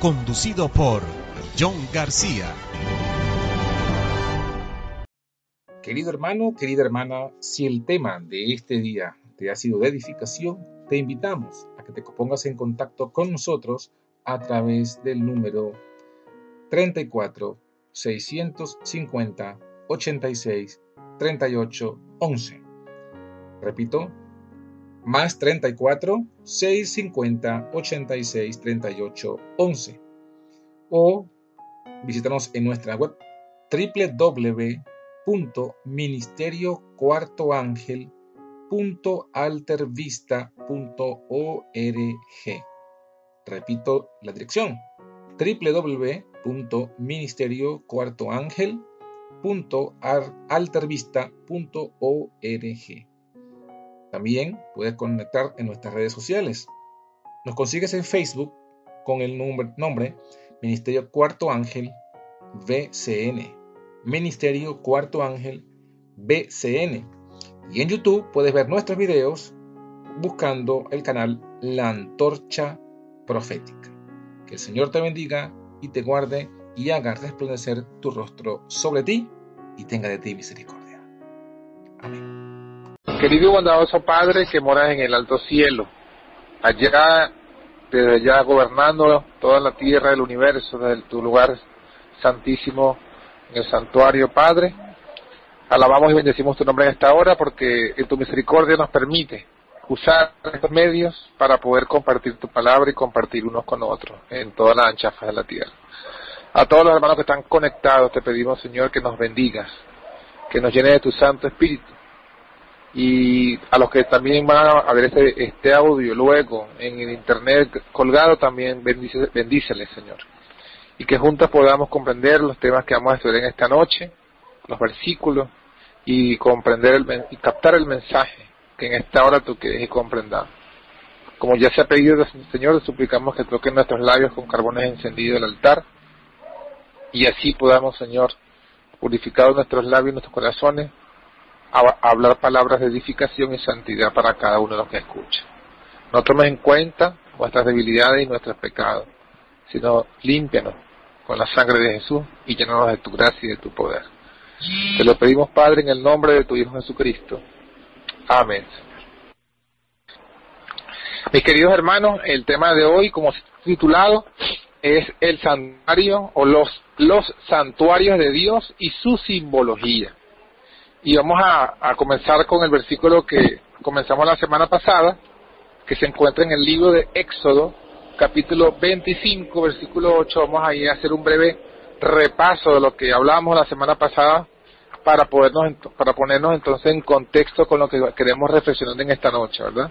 conducido por John García. Querido hermano, querida hermana, si el tema de este día te ha sido de edificación, te invitamos a que te pongas en contacto con nosotros a través del número 34 650 86 38 11. Repito, más 34 650 86 38 11 o visítanos en nuestra web www.ministeriocuartoangel.altervista.org. Repito la dirección www.ministeriocuartoangel.altervista.org. También puedes conectar en nuestras redes sociales. Nos consigues en Facebook con el nombre, Ministerio Cuarto Ángel BCN. Ministerio Cuarto Ángel BCN. Y en YouTube puedes ver nuestros videos buscando el canal La Antorcha Profética. Que el Señor te bendiga y te guarde y haga resplandecer tu rostro sobre ti y tenga de ti misericordia. Amén. Querido y bondadoso Padre que moras en el alto cielo, allá, desde allá gobernando toda la tierra del universo, desde tu lugar santísimo en el santuario, Padre, alabamos y bendecimos tu nombre en esta hora porque en tu misericordia nos permite usar estos medios para poder compartir tu palabra y compartir unos con otros en toda la ancha faz de la tierra. A todos los hermanos que están conectados te pedimos, Señor, que nos bendigas, que nos llene de tu Santo Espíritu y a los que también van a ver este, este audio luego en el internet colgado también bendice, bendíceles Señor. Y que juntos podamos comprender los temas que vamos a estudiar en esta noche los versículos y comprender el, y captar el mensaje que en esta hora tú quieres y comprendamos como ya se ha pedido Señor suplicamos que toquen nuestros labios con carbones encendidos el altar y así podamos Señor purificar nuestros labios y nuestros corazones hablar palabras de edificación y santidad para cada uno de los que escucha. No tomes en cuenta nuestras debilidades y nuestros pecados, sino límpianos con la sangre de Jesús y llénanos de tu gracia y de tu poder. Te lo pedimos, Padre, en el nombre de tu Hijo Jesucristo. Amén. Mis queridos hermanos, el tema de hoy, como titulado, es el santuario o los, los santuarios de Dios y su simbología. Y vamos a, comenzar con el versículo que comenzamos la semana pasada, que se encuentra en el libro de Éxodo, capítulo 25, versículo 8. Vamos a ir a hacer un breve repaso de lo que hablamos la semana pasada para podernos para ponernos entonces en contexto con lo que queremos reflexionar en esta noche, ¿verdad?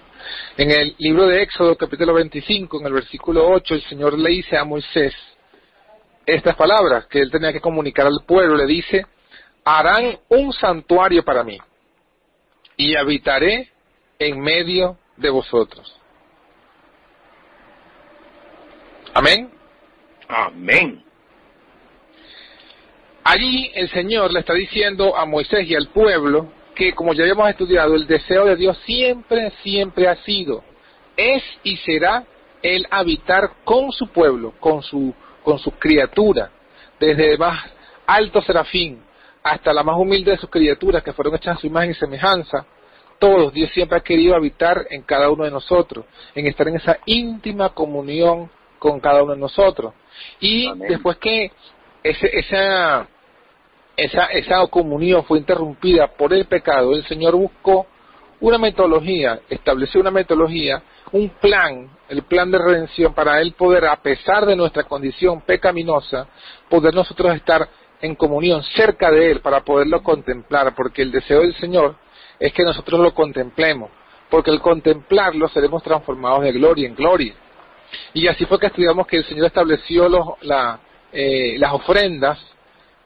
En el libro de Éxodo, capítulo 25, en el versículo 8, el Señor le dice a Moisés estas palabras que él tenía que comunicar al pueblo, le dice, harán un santuario para mí y habitaré en medio de vosotros. Amén. Amén. Allí el Señor le está diciendo a Moisés y al pueblo que, como ya habíamos estudiado, el deseo de Dios siempre, siempre ha sido, es y será el habitar con su pueblo, con su, con su criatura, desde el más alto serafín hasta la más humilde de sus criaturas que fueron hechas a su imagen y semejanza, todos, Dios siempre ha querido habitar en cada uno de nosotros, en estar en esa íntima comunión con cada uno de nosotros. Y después que ese, esa, esa, esa comunión fue interrumpida por el pecado, el Señor buscó una metodología, estableció una metodología, un plan, el plan de redención para él poder, a pesar de nuestra condición pecaminosa, poder nosotros estar en comunión cerca de él para poderlo contemplar, porque el deseo del Señor es que nosotros lo contemplemos, porque al contemplarlo seremos transformados de gloria en gloria. Y así fue que estudiamos que el Señor estableció los, la, eh, las ofrendas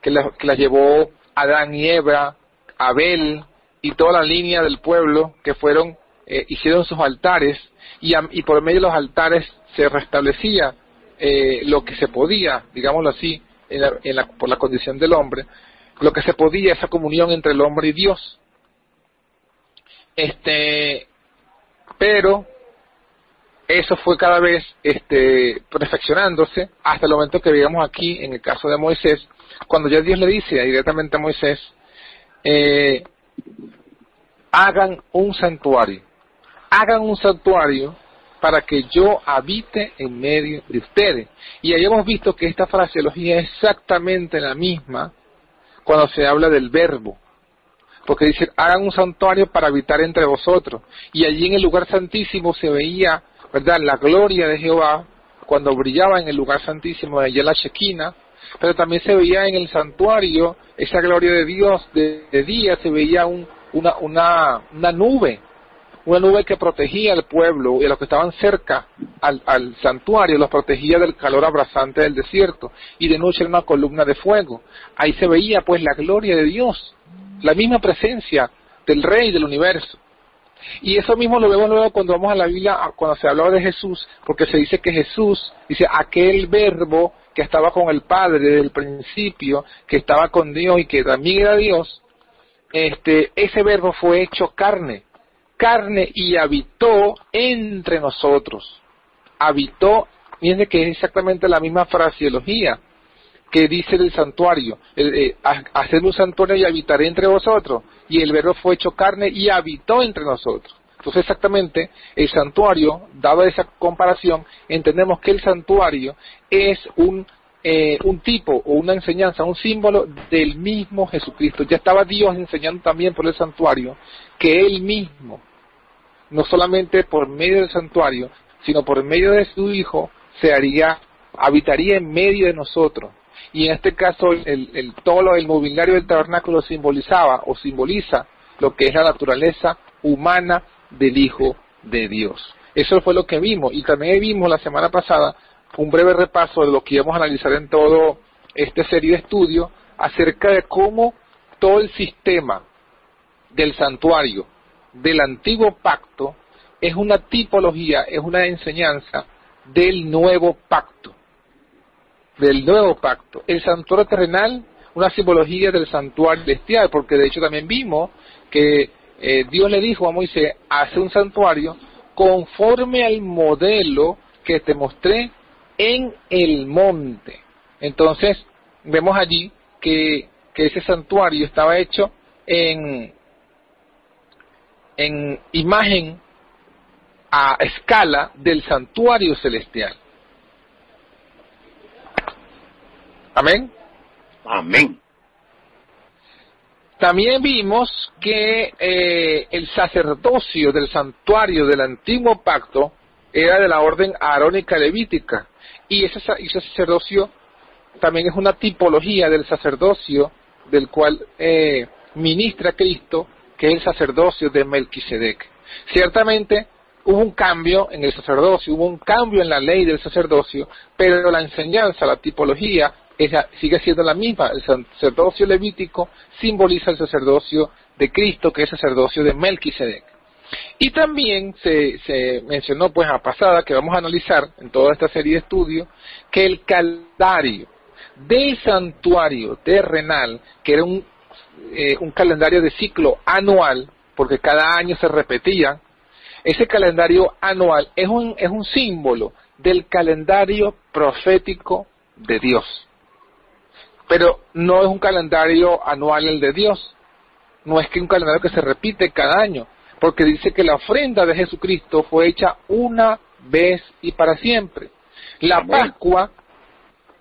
que, las llevó Adán y Eva, Abel y toda la línea del pueblo que fueron, eh, hicieron sus altares y, y, por medio de los altares se restablecía eh, lo que se podía, digámoslo así, en la, por la condición del hombre, lo que se podía, esa comunión entre el hombre y Dios. Este, pero eso fue cada vez este, perfeccionándose hasta el momento que veíamos aquí en el caso de Moisés, cuando ya Dios le dice directamente a Moisés, eh, hagan un santuario, hagan un santuario para que yo habite en medio de ustedes. Y ahí hemos visto que esta fraseología es exactamente la misma cuando se habla del verbo. Porque dice, hagan un santuario para habitar entre vosotros. Y allí en el lugar santísimo se veía ¿verdad? La gloria de Jehová cuando brillaba en el lugar santísimo de allá la Shequina, pero también se veía en el santuario esa gloria de Dios, de, día se veía un, una, una, una nube, una nube que protegía al pueblo y a los que estaban cerca al, santuario, los protegía del calor abrasante del desierto, y de noche era una columna de fuego. Ahí se veía pues la gloria de Dios, la misma presencia del Rey del universo. Y eso mismo lo vemos luego cuando vamos a la Biblia, cuando se hablaba de Jesús, porque se dice que Jesús, dice aquel verbo que estaba con el Padre desde el principio, que estaba con Dios y que también era Dios, este, ese verbo fue hecho carne, carne y habitó entre nosotros. Habitó, fíjense que es exactamente la misma fraseología que dice del santuario, eh, hacer un santuario y habitaré entre vosotros, y el verbo fue hecho carne y habitó entre nosotros. Entonces exactamente el santuario, dado esa comparación, entendemos que el santuario es un, eh, un tipo o una enseñanza, un símbolo del mismo Jesucristo. Ya estaba Dios enseñando también por el santuario que Él mismo, no solamente por medio del santuario, sino por medio de su Hijo, se haría, habitaría en medio de nosotros y en este caso el, el, todo el mobiliario del tabernáculo simbolizaba o simboliza lo que es la naturaleza humana del Hijo de Dios. Eso fue lo que vimos y también vimos la semana pasada un breve repaso de lo que íbamos a analizar en todo este serie de estudios acerca de cómo todo el sistema del santuario del antiguo pacto es una tipología, es una enseñanza del nuevo pacto del nuevo pacto. El santuario terrenal, una simbología del santuario celestial, porque de hecho también vimos que eh, Dios le dijo a Moisés, hace un santuario conforme al modelo que te mostré en el monte. Entonces, vemos allí que, que ese santuario estaba hecho en, en imagen a escala del santuario celestial. Amén. Amén. También vimos que eh, el sacerdocio del santuario del antiguo pacto era de la orden arónica levítica y ese, ese sacerdocio también es una tipología del sacerdocio del cual eh, ministra Cristo, que es el sacerdocio de Melquisedec. Ciertamente hubo un cambio en el sacerdocio, hubo un cambio en la ley del sacerdocio, pero la enseñanza, la tipología sigue siendo la misma. El sacerdocio levítico simboliza el sacerdocio de Cristo, que es el sacerdocio de Melquisedec. Y también se, mencionó, pues, a pasada, que vamos a analizar en toda esta serie de estudios, que el calendario del santuario terrenal, que era un, eh, un calendario de ciclo anual, porque cada año se repetía, ese calendario anual es un, es un símbolo del calendario profético de Dios. Pero no es un calendario anual el de Dios. No es que un calendario que se repite cada año, porque dice que la ofrenda de Jesucristo fue hecha una vez y para siempre. La Pascua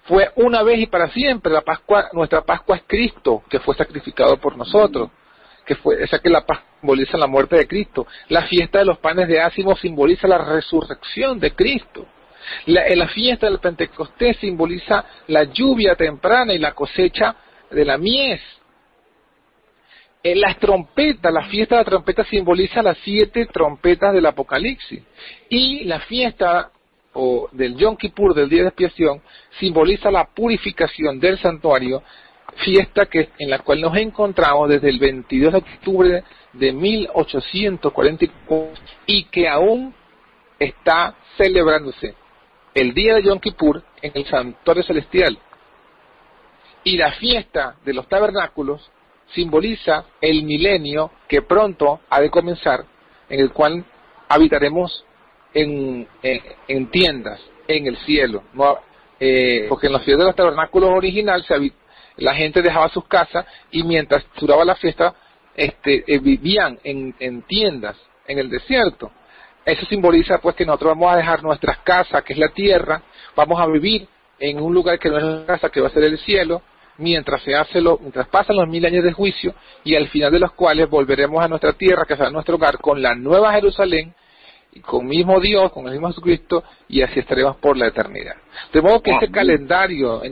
fue una vez y para siempre. La Pascua, nuestra Pascua es Cristo, que fue sacrificado por nosotros, que fue, esa que la simboliza la muerte de Cristo. La fiesta de los panes de ácimo simboliza la resurrección de Cristo. La, fiesta del Pentecostés simboliza la lluvia temprana y la cosecha de la mies. Las trompetas, la fiesta de la trompeta simboliza las siete trompetas del Apocalipsis. Y la fiesta o del Yom Kippur, del día de expiación, simboliza la purificación del santuario, fiesta que, en la cual nos encontramos desde el 22 de octubre de 1844 y que aún está celebrándose el día de Yom Kippur en el santuario celestial. Y la fiesta de los tabernáculos simboliza el milenio que pronto ha de comenzar, en el cual habitaremos en, en, tiendas, en el cielo. No, eh, porque en los fiestas de los tabernáculos original la gente dejaba sus casas y mientras duraba la fiesta este, eh, vivían en, en tiendas en el desierto. Eso simboliza pues que nosotros vamos a dejar nuestras casas, que es la tierra, vamos a vivir en un lugar que no es la casa, que va a ser el cielo, mientras se hace lo, mientras pasan los mil años de juicio y al final de los cuales volveremos a nuestra tierra, que será nuestro hogar, con la nueva Jerusalén, con mismo Dios, con el mismo Jesucristo, y así estaremos por la eternidad. De modo que ese calendario,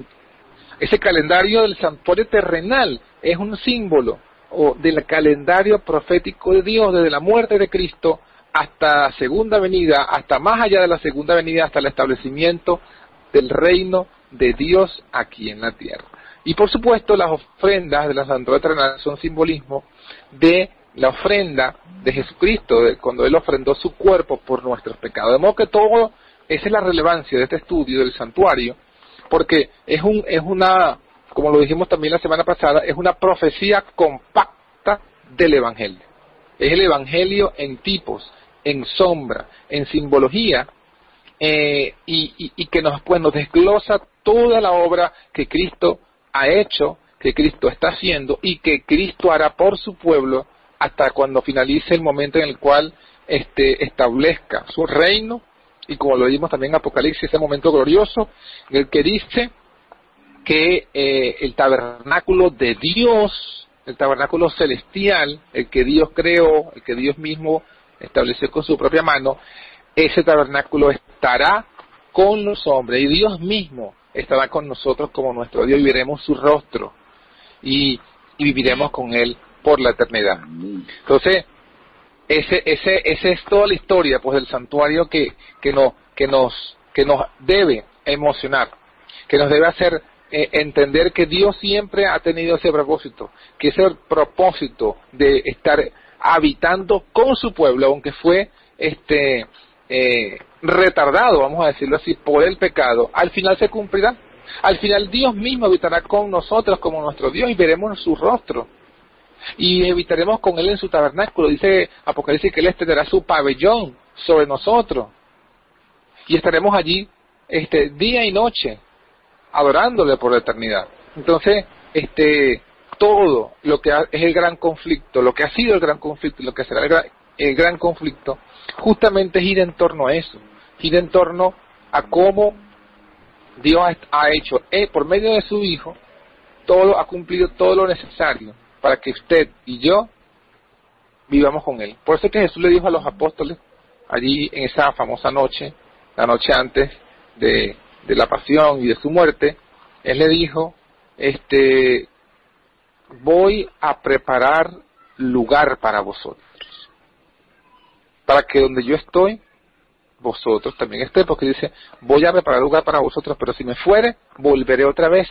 ese calendario del santuario terrenal es un símbolo o del calendario profético de Dios desde la muerte de Cristo hasta la segunda venida, hasta más allá de la segunda venida, hasta el establecimiento del reino de Dios aquí en la tierra. Y por supuesto las ofrendas de la Santuario Terrenal son simbolismo de la ofrenda de Jesucristo, cuando Él ofrendó su cuerpo por nuestros pecados. De modo que todo, esa es la relevancia de este estudio del santuario, porque es, un, es una, como lo dijimos también la semana pasada, es una profecía compacta del Evangelio. Es el Evangelio en tipos, en sombra, en simbología, eh, y, y, que nos, pues, nos desglosa toda la obra que Cristo ha hecho, que Cristo está haciendo y que Cristo hará por su pueblo hasta cuando finalice el momento en el cual este, establezca su reino. Y como lo vimos también en Apocalipsis, ese momento glorioso en el que dice que eh, el tabernáculo de Dios, el tabernáculo celestial, el que Dios creó, el que Dios mismo estableció con su propia mano, ese tabernáculo estará con los hombres y Dios mismo estará con nosotros como nuestro Dios y veremos su rostro y, viviremos con Él por la eternidad. Entonces, ese, ese, ese es toda la historia pues del santuario que, que, no, que, nos, que nos debe emocionar, que nos debe hacer eh, entender que Dios siempre ha tenido ese propósito, que ese propósito de estar habitando con su pueblo, aunque fue este eh, retardado, vamos a decirlo así, por el pecado, al final se cumplirá. Al final Dios mismo habitará con nosotros como nuestro Dios y veremos su rostro. Y habitaremos con Él en su tabernáculo. Dice Apocalipsis que Él extenderá su pabellón sobre nosotros. Y estaremos allí este, día y noche adorándole por la eternidad. Entonces, este, todo lo que es el gran conflicto, lo que ha sido el gran conflicto y lo que será el gran, el gran conflicto, justamente gira en torno a eso, gira en torno a cómo Dios ha hecho eh, por medio de su Hijo, todo ha cumplido todo lo necesario para que usted y yo vivamos con Él. Por eso que Jesús le dijo a los apóstoles allí en esa famosa noche, la noche antes de, de la pasión y de su muerte, Él le dijo, este, voy a preparar lugar para vosotros para que donde yo estoy, vosotros también estéis, porque dice, voy a preparar lugar para vosotros, pero si me fuere, volveré otra vez,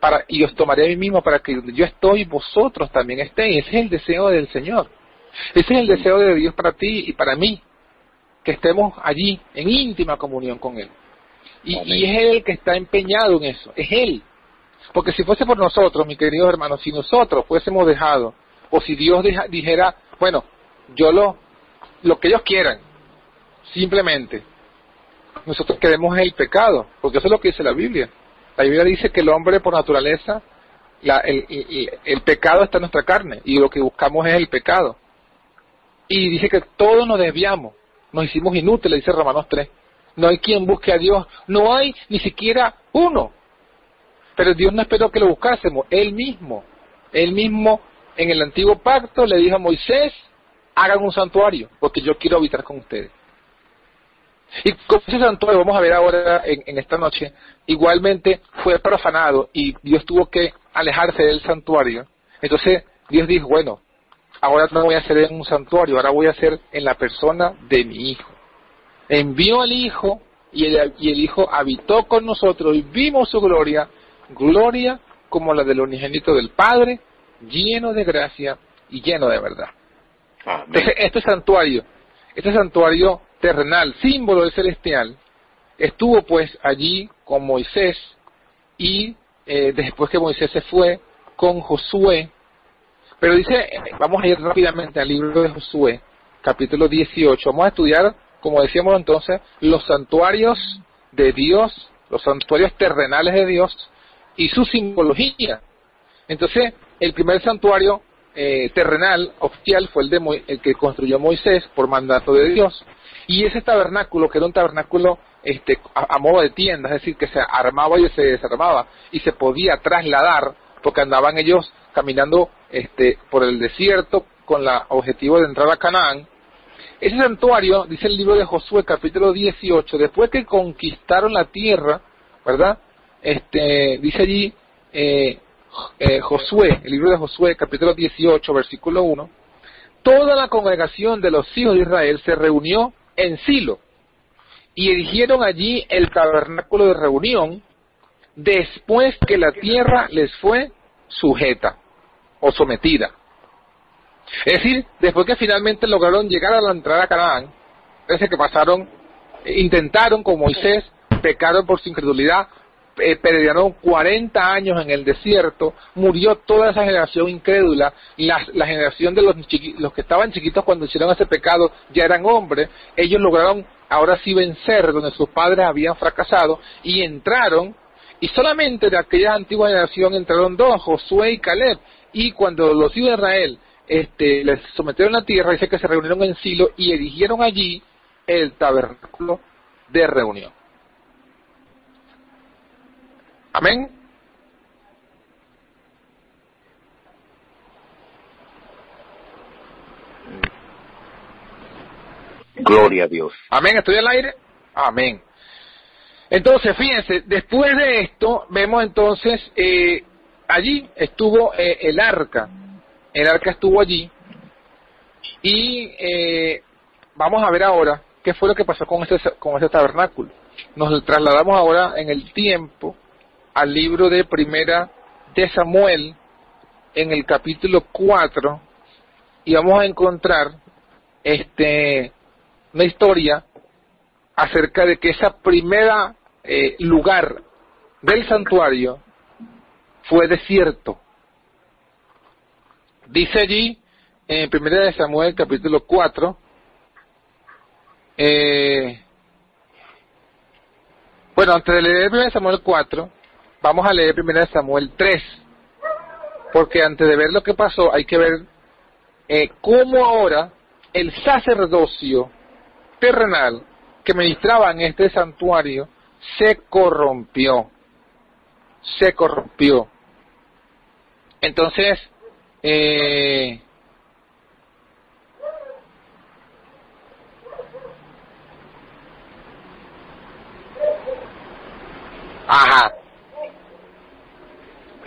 para, y os tomaré a mí mismo para que donde yo estoy, vosotros también estéis. Ese es el deseo del Señor. Ese es el deseo de Dios para ti y para mí, que estemos allí en íntima comunión con Él. Y, y, es Él el que está empeñado en eso, es Él. Porque si fuese por nosotros, mi queridos hermanos, si nosotros fuésemos dejados, o si Dios dijera, bueno, yo lo lo que ellos quieran, simplemente. Nosotros queremos el pecado, porque eso es lo que dice la Biblia. La Biblia dice que el hombre por naturaleza, el, pecado está en nuestra carne y lo que buscamos es el pecado. Y dice que todos nos desviamos, nos hicimos inútiles, dice Romanos 3. No hay quien busque a Dios, no hay ni siquiera uno. Pero Dios no esperó que lo buscásemos, Él mismo, Él mismo en el antiguo pacto le dijo a Moisés, hagan un santuario, porque yo quiero habitar con ustedes. Y con ese santuario, vamos a ver ahora en, esta noche, igualmente fue profanado y Dios tuvo que alejarse del santuario. Entonces Dios dijo, bueno, ahora no voy a hacer en un santuario, ahora voy a hacer en la persona de mi hijo. Envió al hijo y el, y el hijo habitó con nosotros y vimos su gloria, gloria como la del unigénito del Padre, lleno de gracia y lleno de verdad. Entonces, este santuario, este santuario terrenal, símbolo del celestial, estuvo pues allí con Moisés y eh, después que Moisés se fue con Josué. Pero dice, vamos a ir rápidamente al libro de Josué, capítulo 18. Vamos a estudiar, como decíamos entonces, los santuarios de Dios, los santuarios terrenales de Dios y su simbología. Entonces, el primer santuario eh, terrenal oficial fue el, de el que construyó Moisés por mandato de Dios. Y ese tabernáculo, que era un tabernáculo este, a, modo de tienda, es decir, que se armaba y se desarmaba y se podía trasladar, porque andaban ellos caminando este, por el desierto con el objetivo de entrar a Canaán. Ese santuario, dice el libro de Josué, capítulo 18, después que conquistaron la tierra, ¿verdad? Este, dice allí eh, eh, Josué, el libro de Josué, capítulo 18, versículo 1, toda la congregación de los hijos de Israel se reunió en Silo y erigieron allí el tabernáculo de reunión después que la tierra les fue sujeta o sometida. Es decir, después que finalmente lograron llegar a la entrada a Canaán, parece que pasaron, intentaron con Moisés, pecaron por su incredulidad, eh, perdieron 40 años en el desierto, murió toda esa generación incrédula, la, la generación de los, los que estaban chiquitos cuando hicieron ese pecado ya eran hombres, ellos lograron ahora sí vencer donde sus padres habían fracasado y entraron, y solamente de aquella antigua generación entraron dos, Josué y Caleb, y cuando los hijos de Israel este, les sometieron a tierra, dice que se reunieron en Silo y erigieron allí el tabernáculo de reunión. Amén. Gloria a Dios. Amén, estoy al aire. Amén. Entonces, fíjense, después de esto, vemos entonces, eh, allí estuvo eh, el arca. El arca estuvo allí. Y eh, vamos a ver ahora qué fue lo que pasó con ese, con ese tabernáculo. Nos trasladamos ahora en el tiempo al libro de Primera de Samuel en el capítulo 4 y vamos a encontrar este una historia acerca de que esa primera eh, lugar del santuario fue desierto. Dice allí en Primera de Samuel capítulo 4 eh, bueno, antes de leer Primera de Samuel 4, Vamos a leer primero Samuel 3, porque antes de ver lo que pasó hay que ver eh, cómo ahora el sacerdocio terrenal que ministraba en este santuario se corrompió, se corrompió. Entonces, eh, ajá,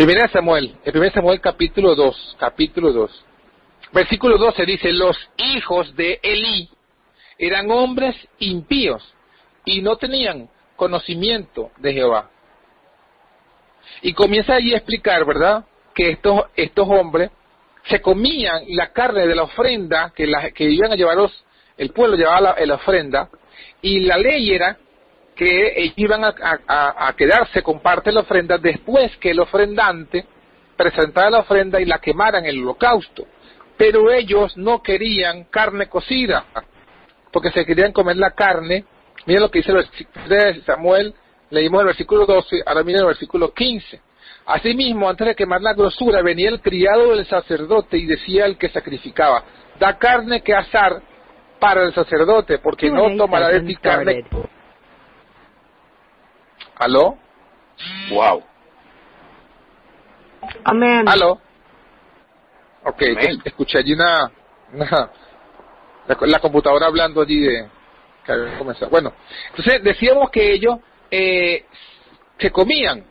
Primera Samuel, el Samuel capítulo 2, capítulo 2. Versículo 12 dice, los hijos de Elí eran hombres impíos y no tenían conocimiento de Jehová. Y comienza allí a explicar, ¿verdad? Que estos, estos hombres se comían la carne de la ofrenda que, que iban a llevaros, el pueblo llevaba la ofrenda, y la ley era que ellos iban a, quedarse con parte de la ofrenda después que el ofrendante presentara la ofrenda y la quemara en el holocausto. Pero ellos no querían carne cocida, porque se querían comer la carne. Miren lo que dice el versículo de Samuel, leímos el versículo 12, ahora miren el versículo 15. Asimismo, antes de quemar la grosura, venía el criado del sacerdote y decía al que sacrificaba, da carne que asar para el sacerdote, porque no tomará de ti carne ¿Aló? Wow. Amén. ¿Aló? Ok, Amén. escuché allí una, una- la, la computadora hablando allí de que había comenzado. Bueno, entonces decíamos que ellos eh, se comían,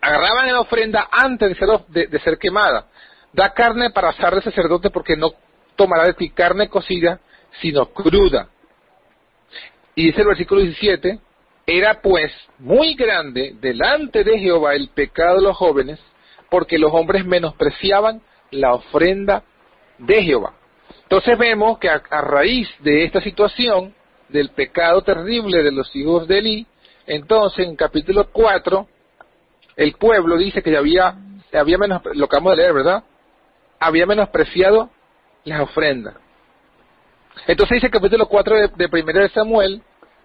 agarraban la ofrenda antes de ser, de, de ser quemada. Da carne para asar al sacerdote porque no tomará de ti carne cocida, sino cruda. Y dice el versículo 17, era pues muy grande delante de Jehová el pecado de los jóvenes, porque los hombres menospreciaban la ofrenda de Jehová. Entonces vemos que a, raíz de esta situación, del pecado terrible de los hijos de Eli, entonces en capítulo 4, el pueblo dice que había, había menos, lo acabamos de leer, ¿verdad? Había menospreciado las ofrendas. Entonces dice el capítulo 4 de, de primera de Samuel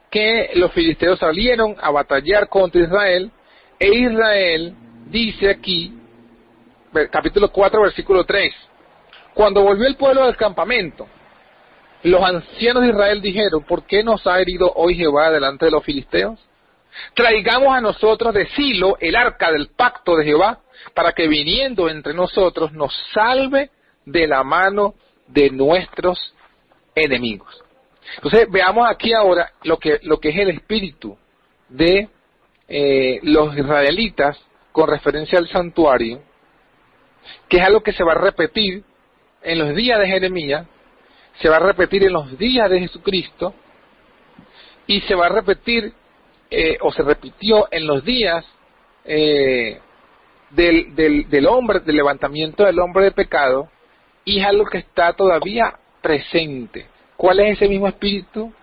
que los filisteos salieron a batallar contra Israel e Israel dice aquí, capítulo 4, versículo 3, cuando volvió el pueblo del campamento, los ancianos de Israel dijeron, ¿por qué nos ha herido hoy Jehová delante de los filisteos? Traigamos a nosotros de Silo el arca del pacto de Jehová, para que viniendo entre nosotros nos salve de la mano de nuestros enemigos. Entonces veamos aquí ahora lo que, lo que es el espíritu de eh, los israelitas con referencia al santuario, que es algo que se va a repetir en los días de Jeremías, se va a repetir en los días de Jesucristo y se va a repetir eh, o se repitió en los días eh, del, del, del hombre, del levantamiento del hombre de pecado y es algo que está todavía presente. ¿Cuál es ese mismo espíritu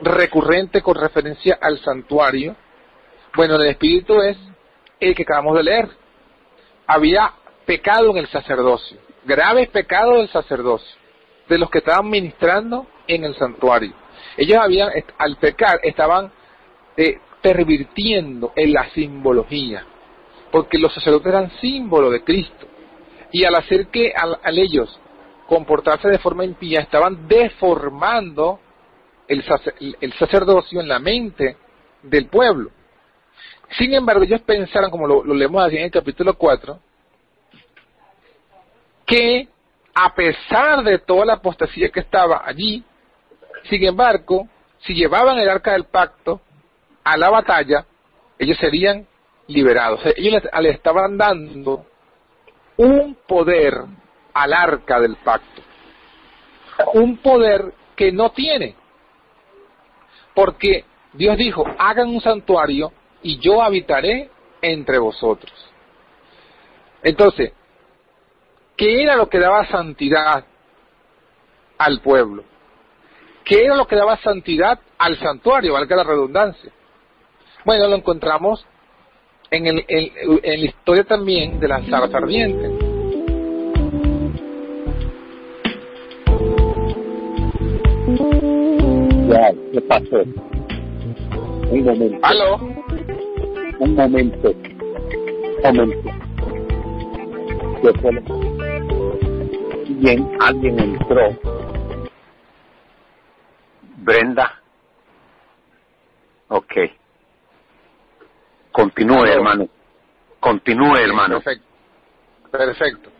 recurrente con referencia al santuario? Bueno, el espíritu es el que acabamos de leer. Había pecado en el sacerdocio, graves pecados del sacerdocio, de los que estaban ministrando en el santuario. Ellos habían, al pecar, estaban eh, pervirtiendo en la simbología, porque los sacerdotes eran símbolo de Cristo. Y al hacer que al ellos comportarse de forma impía, estaban deformando el, el sacerdocio en la mente del pueblo. Sin embargo, ellos pensaron, como lo, lo leemos así en el capítulo 4, que a pesar de toda la apostasía que estaba allí, sin embargo, si llevaban el arca del pacto a la batalla, ellos serían liberados. Ellos le, le estaban dando un poder al arca del pacto. Un poder que no tiene. Porque Dios dijo, hagan un santuario y yo habitaré entre vosotros. Entonces, ¿qué era lo que daba santidad al pueblo? ¿Qué era lo que daba santidad al santuario, valga la redundancia? Bueno, lo encontramos en, el, en, la historia también de la zarza ardiente. Ya, ¿qué pasó? Un momento. ¿Aló? Un momento. Un momento. ¿Qué fue Bien, alguien entró. Brenda. Ok. Continúe, Aló. hermano. Continúe, hermano. Perfecto. Perfecto.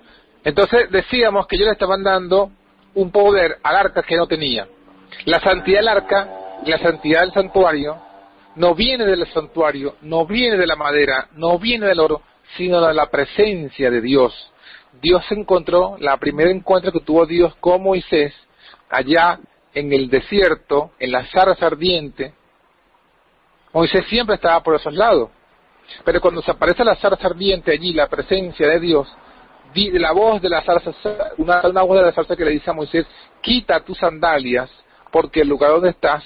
Entonces decíamos que ellos le estaban dando un poder al arca que no tenía. La santidad del arca, la santidad del santuario, no viene del santuario, no viene de la madera, no viene del oro, sino de la presencia de Dios. Dios encontró, la primera encuentro que tuvo Dios con Moisés, allá en el desierto, en la zarza ardiente, Moisés siempre estaba por esos lados. Pero cuando se aparece la zarza ardiente allí, la presencia de Dios, di- la voz de la zarza, una, una voz de la zarza que le dice a Moisés, quita tus sandalias, porque el lugar donde estás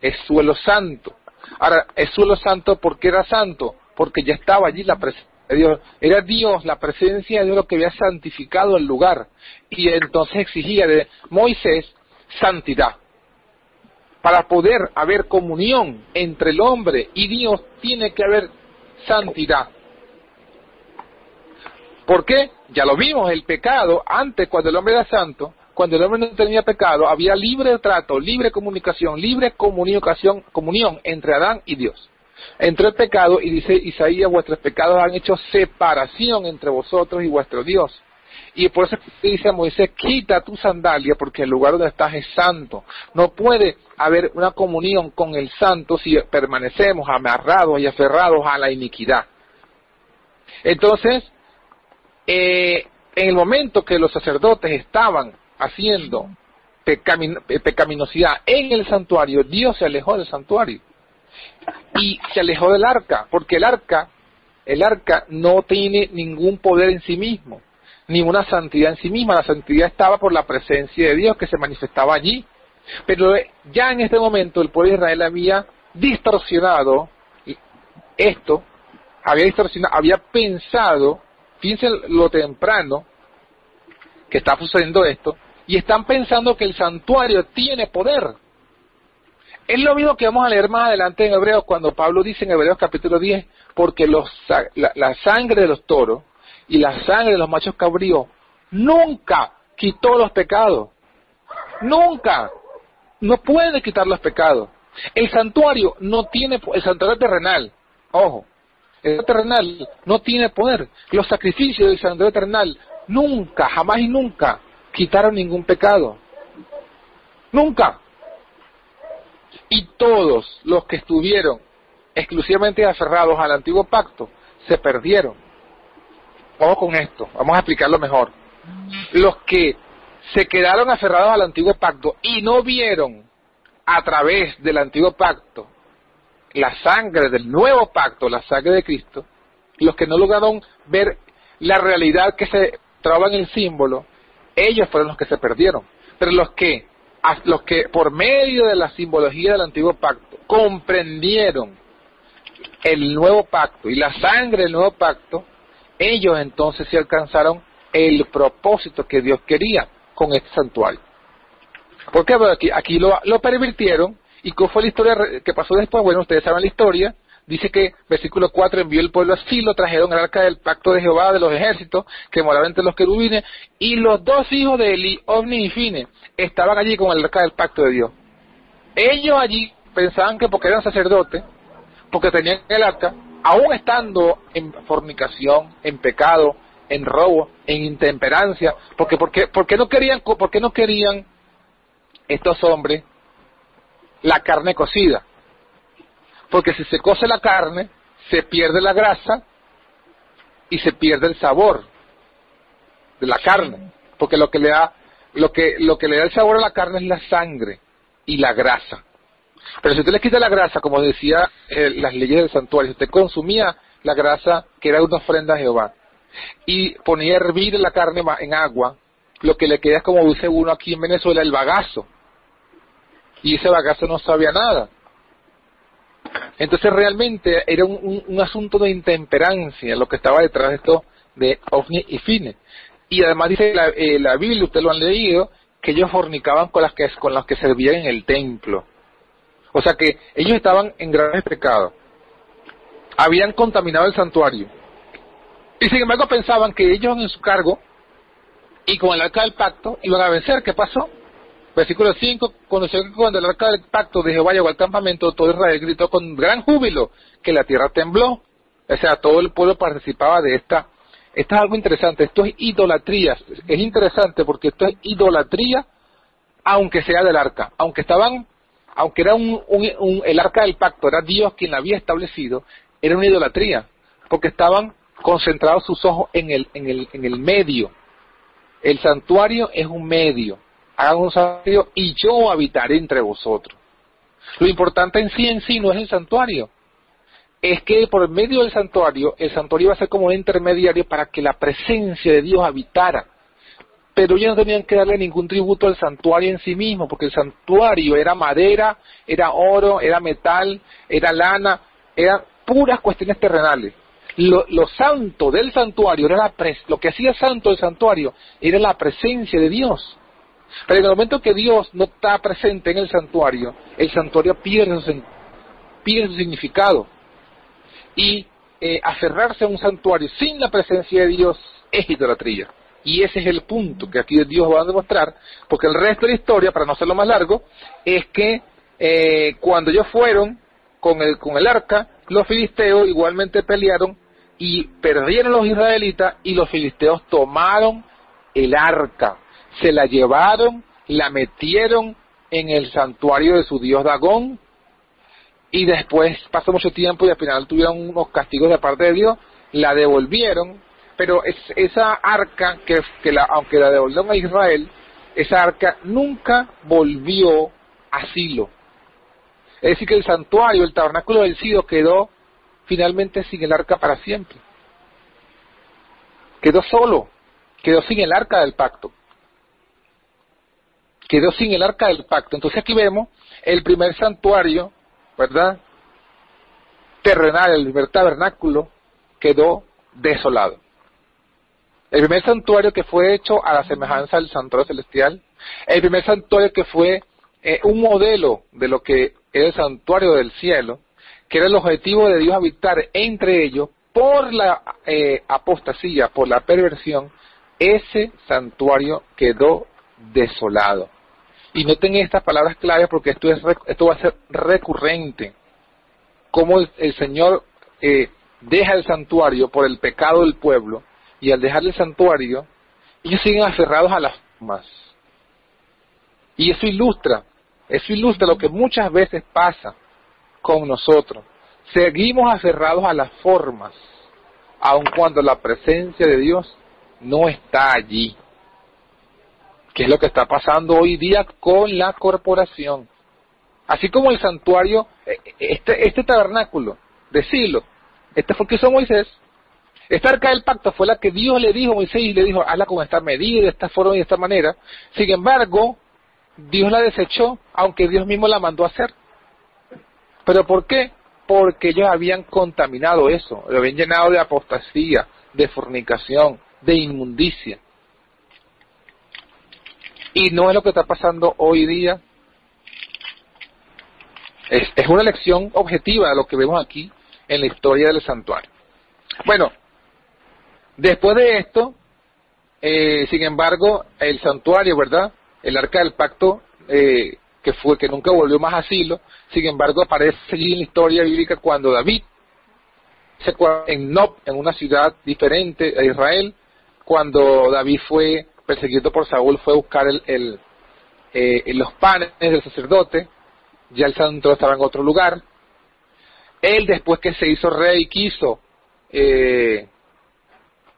es suelo santo. Ahora, es suelo santo porque era santo, porque ya estaba allí la presencia de Dios. Era Dios, la presencia de Dios lo que había santificado el lugar. Y entonces exigía de Moisés santidad. Para poder haber comunión entre el hombre y Dios tiene que haber santidad. ¿Por qué? Ya lo vimos, el pecado, antes cuando el hombre era santo, cuando el hombre no tenía pecado, había libre trato, libre comunicación, libre comunicación, comunión entre Adán y Dios. entró el pecado y dice Isaías, vuestros pecados han hecho separación entre vosotros y vuestro Dios. Y por eso dice Moisés, quita tu sandalia porque el lugar donde estás es santo. No puede haber una comunión con el santo si permanecemos amarrados y aferrados a la iniquidad. Entonces, eh, en el momento que los sacerdotes estaban haciendo pecaminosidad en el santuario, Dios se alejó del santuario y se alejó del arca, porque el arca, el arca no tiene ningún poder en sí mismo, ni una santidad en sí misma, la santidad estaba por la presencia de Dios que se manifestaba allí. Pero ya en este momento el pueblo de Israel había distorsionado esto, había distorsionado, había pensado, fíjense lo temprano que está sucediendo esto, y están pensando que el santuario tiene poder. Es lo mismo que vamos a leer más adelante en Hebreos, cuando Pablo dice en Hebreos capítulo 10, porque los, la, sangre de los toros y la sangre de los machos cabríos nunca quitó los pecados. Nunca. No puede quitar los pecados. El santuario no tiene, el santuario terrenal, ojo, el santuario terrenal no tiene poder. Los sacrificios del santuario terrenal nunca, jamás y nunca quitaron ningún pecado. Nunca. Y todos los que estuvieron exclusivamente aferrados al antiguo pacto se perdieron. Ojo con esto, vamos a explicarlo mejor. Los que se quedaron aferrados al antiguo pacto y no vieron a través del antiguo pacto la sangre del nuevo pacto, la sangre de Cristo, los que no lograron ver la realidad que se el símbolo, ellos fueron los que se perdieron. Pero los que, los que por medio de la simbología del antiguo pacto comprendieron el nuevo pacto y la sangre del nuevo pacto, ellos entonces se alcanzaron el propósito que Dios quería con este santuario. Porque aquí, aquí lo, lo pervirtieron y cómo fue la historia que pasó después, bueno, ustedes saben la historia, dice que, versículo 4, envió el pueblo a Silo, trajeron el arca del pacto de Jehová de los ejércitos, que moraba entre los querubines, y los dos hijos de Eli, Ovni y Fine, estaban allí con el arca del pacto de Dios. Ellos allí pensaban que porque eran sacerdotes, porque tenían el arca, aún estando en fornicación, en pecado, en robo, en intemperancia, porque, porque, porque no querían, porque no querían estos hombres la carne cocida porque si se cose la carne, se pierde la grasa y se pierde el sabor de la carne, porque lo que le da lo que lo que le da el sabor a la carne es la sangre y la grasa. Pero si usted le quita la grasa, como decía eh, las leyes del santuario, si usted consumía la grasa que era una ofrenda a Jehová y ponía a hervir la carne en agua, lo que le queda es como dice uno aquí en Venezuela, el bagazo. Y ese bagazo no sabía nada. Entonces realmente era un, asunto de intemperancia lo que estaba detrás de esto de ovni y fines. Y además dice la, eh, la Biblia, ustedes lo han leído, que ellos fornicaban con las que, con las que servían en el templo. O sea que ellos estaban en graves pecados. Habían contaminado el santuario. Y sin embargo pensaban que ellos en su cargo y con el arca del pacto iban a vencer. ¿Qué pasó? Versículo 5, conoció que cuando el arca del pacto de Jehová llegó al campamento, todo Israel gritó con gran júbilo que la tierra tembló. O sea, todo el pueblo participaba de esta. Esto es algo interesante, esto es idolatría. Es interesante porque esto es idolatría, aunque sea del arca. Aunque estaban, aunque era un, el arca del pacto, era Dios quien la había establecido, era una idolatría. Porque estaban concentrados sus ojos en el, en el, en el medio. El santuario es un medio hagan un santuario y yo habitaré entre vosotros. Lo importante en sí en sí no es el santuario, es que por medio del santuario, el santuario va a ser como un intermediario para que la presencia de Dios habitara. Pero ellos no tenían que darle ningún tributo al santuario en sí mismo, porque el santuario era madera, era oro, era metal, era lana, eran puras cuestiones terrenales. Lo, santo del santuario era la lo que hacía santo el santuario era la presencia de Dios. Pero en el momento que Dios no está presente en el santuario, el santuario pierde su, pierde su significado. Y eh, aferrarse a un santuario sin la presencia de Dios es idolatría. Y ese es el punto que aquí Dios va a demostrar, porque el resto de la historia, para no hacerlo más largo, es que eh, cuando ellos fueron con el, con el arca, los filisteos igualmente pelearon y perdieron los israelitas y los filisteos tomaron el arca, se la llevaron, la metieron en el santuario de su dios Dagón y después pasó mucho tiempo y al final tuvieron unos castigos de parte de Dios, la devolvieron, pero es, esa arca que, que la, aunque la devolvieron a Israel, esa arca nunca volvió a Silo. Es decir, que el santuario, el tabernáculo del Silo quedó finalmente sin el arca para siempre. Quedó solo, quedó sin el arca del pacto. Quedó sin el arca del pacto. Entonces aquí vemos el primer santuario, ¿verdad? Terrenal, el primer tabernáculo, quedó desolado. El primer santuario que fue hecho a la semejanza del santuario celestial, el primer santuario que fue eh, un modelo de lo que era el santuario del cielo, que era el objetivo de Dios habitar entre ellos por la eh, apostasía, por la perversión, ese santuario quedó desolado. Y noten estas palabras claves porque esto, es, esto va a ser recurrente. Cómo el, Señor eh, deja el santuario por el pecado del pueblo y al dejar el santuario, ellos siguen aferrados a las formas. Y eso ilustra, eso ilustra lo que muchas veces pasa con nosotros. Seguimos aferrados a las formas, aun cuando la presencia de Dios no está allí. ¿Qué es lo que está pasando hoy día con la corporación? Así como el santuario, eh, este, este tabernáculo de Silo, este fue que hizo Moisés. Esta arca del pacto fue la que Dios le dijo a Moisés y le dijo, hazla con esta medida, de esta forma y de esta manera. Sin embargo, Dios la desechó, aunque Dios mismo la mandó a hacer. ¿Pero por qué? Porque ellos habían contaminado eso, lo habían llenado de apostasía, de fornicación, de inmundicia. Y no es lo que está pasando hoy día. Es, una lección objetiva lo que vemos aquí en la historia del santuario. Bueno, después de esto, eh, sin embargo, el santuario, ¿verdad? El arca del pacto eh, que fue que nunca volvió más a asilo, sin embargo aparece en la historia bíblica cuando David se en Nob, en una ciudad diferente de Israel, cuando David fue perseguido por Saúl, fue a buscar el, eh, los panes del sacerdote, ya el santo estaba en otro lugar. Él después que se hizo rey quiso eh,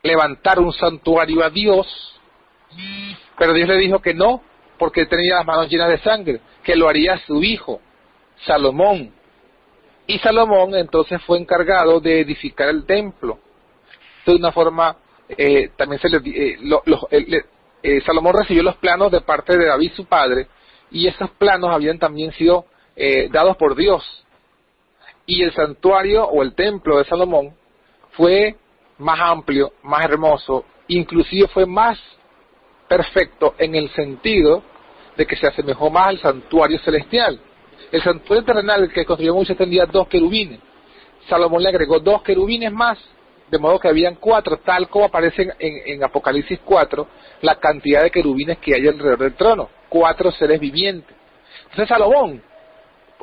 levantar un santuario a Dios, pero Dios le dijo que no, porque tenía las manos llenas de sangre, que lo haría su hijo, Salomón. Y Salomón entonces fue encargado de edificar el templo. De una forma, eh, también se le, eh, eh, Salomón recibió los planos de parte de David, su padre, y esos planos habían también sido dados por Dios. Y el santuario o el templo de Salomón fue más amplio, más hermoso, inclusive fue más perfecto en el sentido de que se asemejó más al santuario celestial. El santuario terrenal que construyó Moisés tenía dos querubines. Salomón le agregó dos querubines más, de modo que habían cuatro, tal como aparece en, Apocalipsis 4, la cantidad de querubines que hay alrededor del trono, cuatro seres vivientes. Entonces Salomón,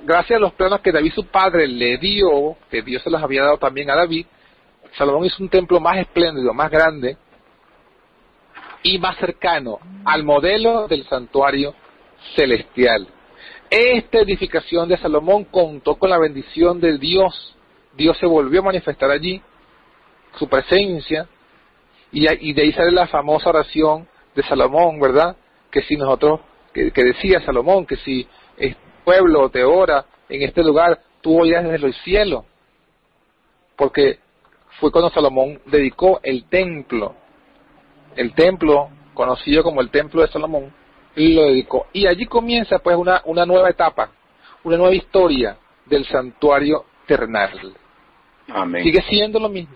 gracias a los planos que David su padre le dio, que Dios se los había dado también a David, Salomón hizo un templo más espléndido, más grande, y más cercano al modelo del santuario celestial. Esta edificación de Salomón contó con la bendición de Dios. Dios se volvió a manifestar allí, su presencia, y, de ahí sale la famosa oración de Salomón, ¿verdad? Que si nosotros, que, decía Salomón, que si el pueblo te ora en este lugar, tú oirás desde el cielo. Porque fue cuando Salomón dedicó el templo el templo, conocido como el templo de Salomón, y lo dedicó. Y allí comienza pues una, una nueva etapa, una nueva historia del santuario terrenal. Sigue siendo lo mismo,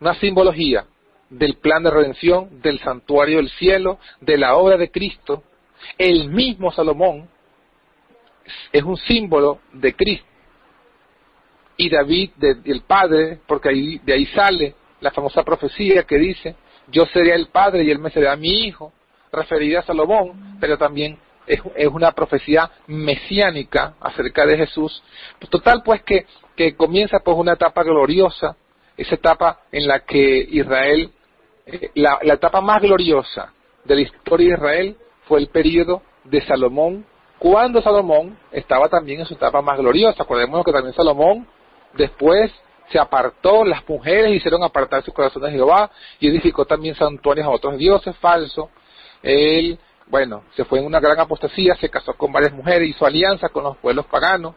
una simbología del plan de redención, del santuario del cielo, de la obra de Cristo. El mismo Salomón es un símbolo de Cristo. Y David, del Padre, porque ahí, de ahí sale la famosa profecía que dice, yo seré el padre y él me será mi hijo, referida a Salomón, pero también es, es una profecía mesiánica acerca de Jesús. Pues total, pues que, que comienza pues una etapa gloriosa, esa etapa en la que Israel, eh, la, etapa más gloriosa de la historia de Israel fue el periodo de Salomón, cuando Salomón estaba también en su etapa más gloriosa. Acordémonos que también Salomón después se apartó, las mujeres hicieron apartar su corazón de Jehová y edificó también santuarios a otros dioses falsos. Él, bueno, se fue en una gran apostasía, se casó con varias mujeres, hizo alianza con los pueblos paganos,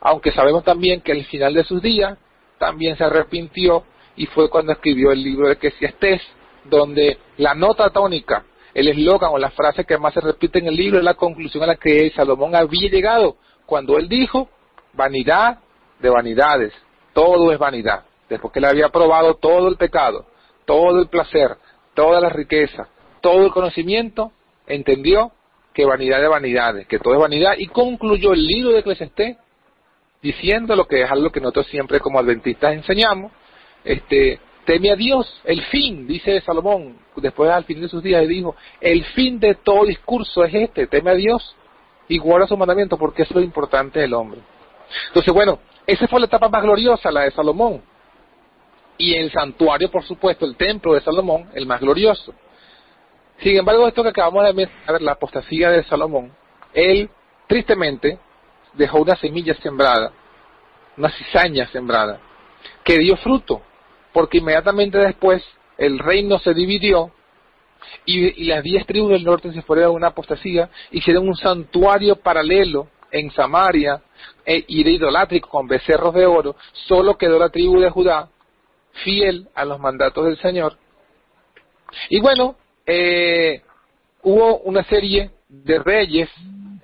aunque sabemos también que al final de sus días también se arrepintió y fue cuando escribió el libro de Eclesiastés, donde la nota tónica el eslogan o la frase que más se repite en el libro es la conclusión a la que Salomón había llegado cuando él dijo, vanidad de vanidades, todo es vanidad. Después que él había probado todo el pecado, todo el placer, toda la riqueza, todo el conocimiento, entendió que vanidad de vanidades, que todo es vanidad, y concluyó el libro de Eclesiastés diciendo lo que es algo que nosotros siempre como adventistas enseñamos, este, teme a Dios, el fin, dice Salomón, después al fin de sus días, dijo, el fin de todo discurso es este, teme a Dios y guarda su mandamiento, porque es lo importante del hombre. Entonces, bueno, esa fue la etapa más gloriosa, la de Salomón. Y el santuario, por supuesto, el templo de Salomón, el más glorioso. Sin embargo, esto que acabamos de ver, la apostasía de Salomón, él, tristemente, dejó una semilla sembrada, una cizaña sembrada, que dio fruto porque inmediatamente después el reino se dividió y, las diez tribus del norte se fueron a una apostasía, hicieron un santuario paralelo en Samaria e, y de idolátrico con becerros de oro, solo quedó la tribu de Judá fiel a los mandatos del Señor. Y bueno, eh, hubo una serie de reyes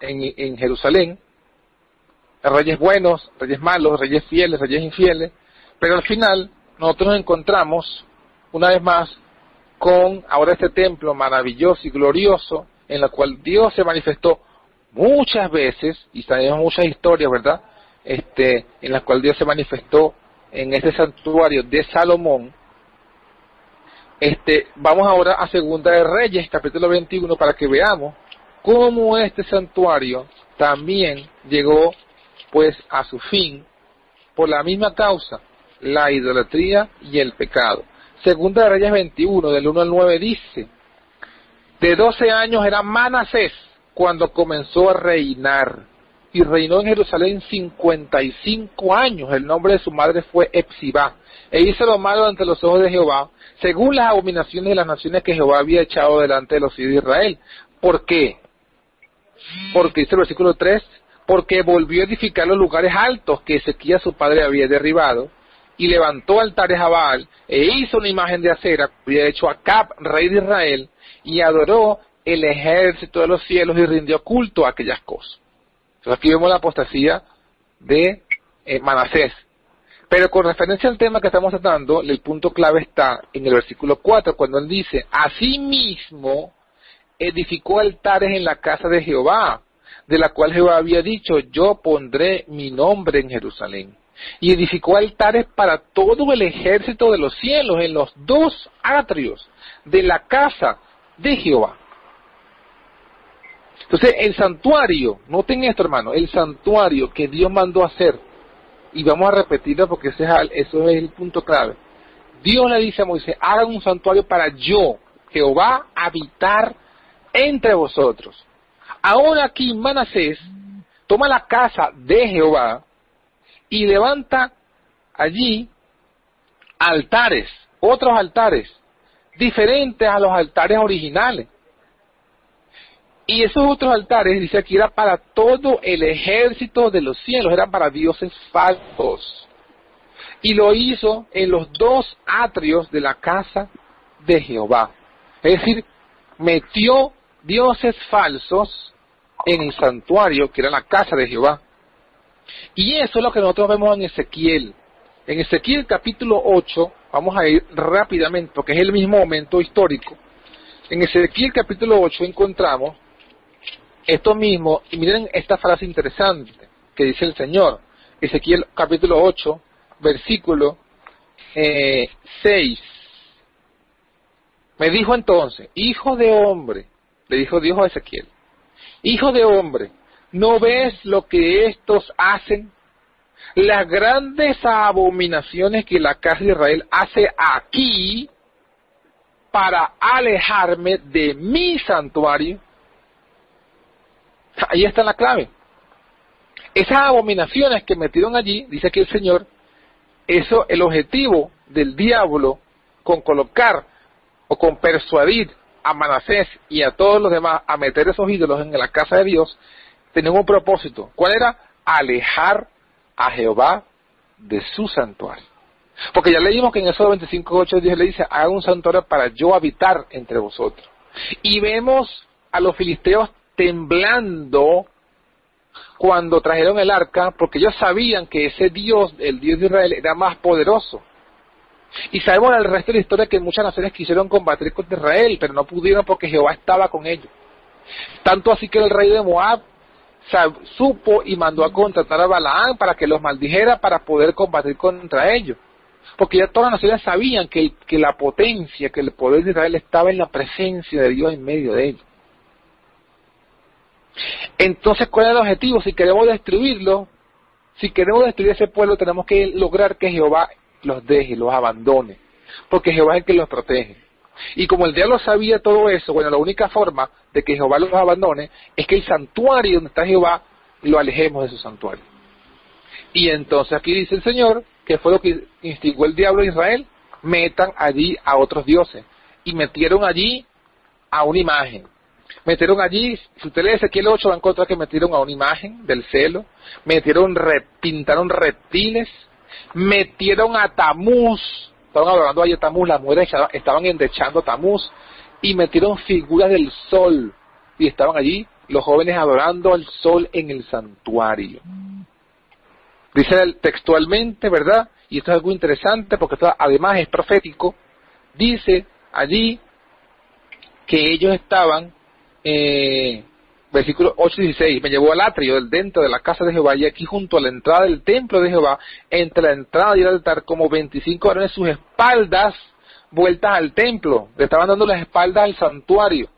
en, en Jerusalén, reyes buenos, reyes malos, reyes fieles, reyes infieles, pero al final nosotros nos encontramos una vez más con ahora este templo maravilloso y glorioso en la cual Dios se manifestó muchas veces y tenemos muchas historias, ¿verdad? Este, en la cual Dios se manifestó en este santuario de Salomón. Este, vamos ahora a Segunda de Reyes, capítulo 21, para que veamos cómo este santuario también llegó pues a su fin por la misma causa la idolatría y el pecado. Segunda de Reyes 21, del 1 al 9 dice, de 12 años era Manasés cuando comenzó a reinar y reinó en Jerusalén 55 años. El nombre de su madre fue Epsibá. E hizo lo malo ante los ojos de Jehová, según las abominaciones de las naciones que Jehová había echado delante de los hijos de Israel. ¿Por qué? Porque dice el versículo 3, porque volvió a edificar los lugares altos que Ezequiel su padre había derribado y levantó altares a Baal e hizo una imagen de acera había hecho Acab, rey de Israel, y adoró el ejército de los cielos y rindió culto a aquellas cosas. Entonces aquí vemos la apostasía de eh, Manasés. Pero con referencia al tema que estamos tratando, el punto clave está en el versículo 4, cuando él dice, Asimismo edificó altares en la casa de Jehová, de la cual Jehová había dicho, yo pondré mi nombre en Jerusalén y edificó altares para todo el ejército de los cielos en los dos atrios de la casa de Jehová. Entonces, el santuario, noten esto hermano, el santuario que Dios mandó hacer, y vamos a repetirlo porque ese es, eso es el punto clave. Dios le dice a Moisés, hagan un santuario para yo, Jehová, habitar entre vosotros. Ahora aquí Manasés toma la casa de Jehová, y levanta allí altares, otros altares, diferentes a los altares originales. Y esos otros altares, dice aquí, era para todo el ejército de los cielos, eran para dioses falsos. Y lo hizo en los dos atrios de la casa de Jehová. Es decir, metió dioses falsos en el santuario, que era la casa de Jehová. Y eso es lo que nosotros vemos en Ezequiel. En Ezequiel capítulo 8, vamos a ir rápidamente porque es el mismo momento histórico. En Ezequiel capítulo 8 encontramos esto mismo, y miren esta frase interesante que dice el Señor. Ezequiel capítulo 8, versículo 6. Eh, Me dijo entonces, hijo de hombre, le dijo Dios a Ezequiel, hijo de hombre, ¿no ves lo que estos hacen? Las grandes abominaciones que la casa de Israel hace aquí para alejarme de mi santuario. Ahí está la clave. Esas abominaciones que metieron allí, dice aquí el Señor, eso, el objetivo del diablo con colocar o con persuadir a Manasés y a todos los demás a meter esos ídolos en la casa de Dios, tenía un propósito. ¿Cuál era? Alejar a Jehová de su santuario. Porque ya leímos que en esos 25.8 Dios le dice, haga un santuario para yo habitar entre vosotros. Y vemos a los filisteos temblando cuando trajeron el arca, porque ellos sabían que ese Dios, el Dios de Israel, era más poderoso. Y sabemos el resto de la historia que muchas naciones quisieron combatir contra Israel, pero no pudieron porque Jehová estaba con ellos. Tanto así que el rey de Moab supo y mandó a contratar a Balaán para que los maldijera para poder combatir contra ellos. Porque ya todas las naciones sabían que, que la potencia, que el poder de Israel estaba en la presencia de Dios en medio de ellos. Entonces, ¿cuál es el objetivo? Si queremos destruirlo, si queremos destruir ese pueblo, tenemos que lograr que Jehová los deje, los abandone, porque Jehová es el que los protege. Y como el diablo sabía todo eso, bueno, la única forma de que Jehová los abandone es que el santuario donde está Jehová lo alejemos de su santuario. Y entonces aquí dice el Señor, que fue lo que instigó el diablo a Israel, metan allí a otros dioses. Y metieron allí a una imagen. Metieron allí, si usted lee Ezequiel 8 va a encontrar que metieron a una imagen del celo, metieron, pintaron reptiles, metieron a Tamuz, estaban adorando a Tamuz, las mujeres estaban endechando a Tamuz, y metieron figuras del sol, y estaban allí los jóvenes adorando al sol en el santuario. Dice textualmente, ¿verdad? Y esto es algo interesante porque además es profético. Dice allí que ellos estaban eh, versículo 8 y 16, me llevó al atrio del dentro de la casa de Jehová y aquí junto a la entrada del templo de Jehová, entre la entrada y el altar, como 25 varones sus espaldas vueltas al templo, le estaban dando las espaldas al santuario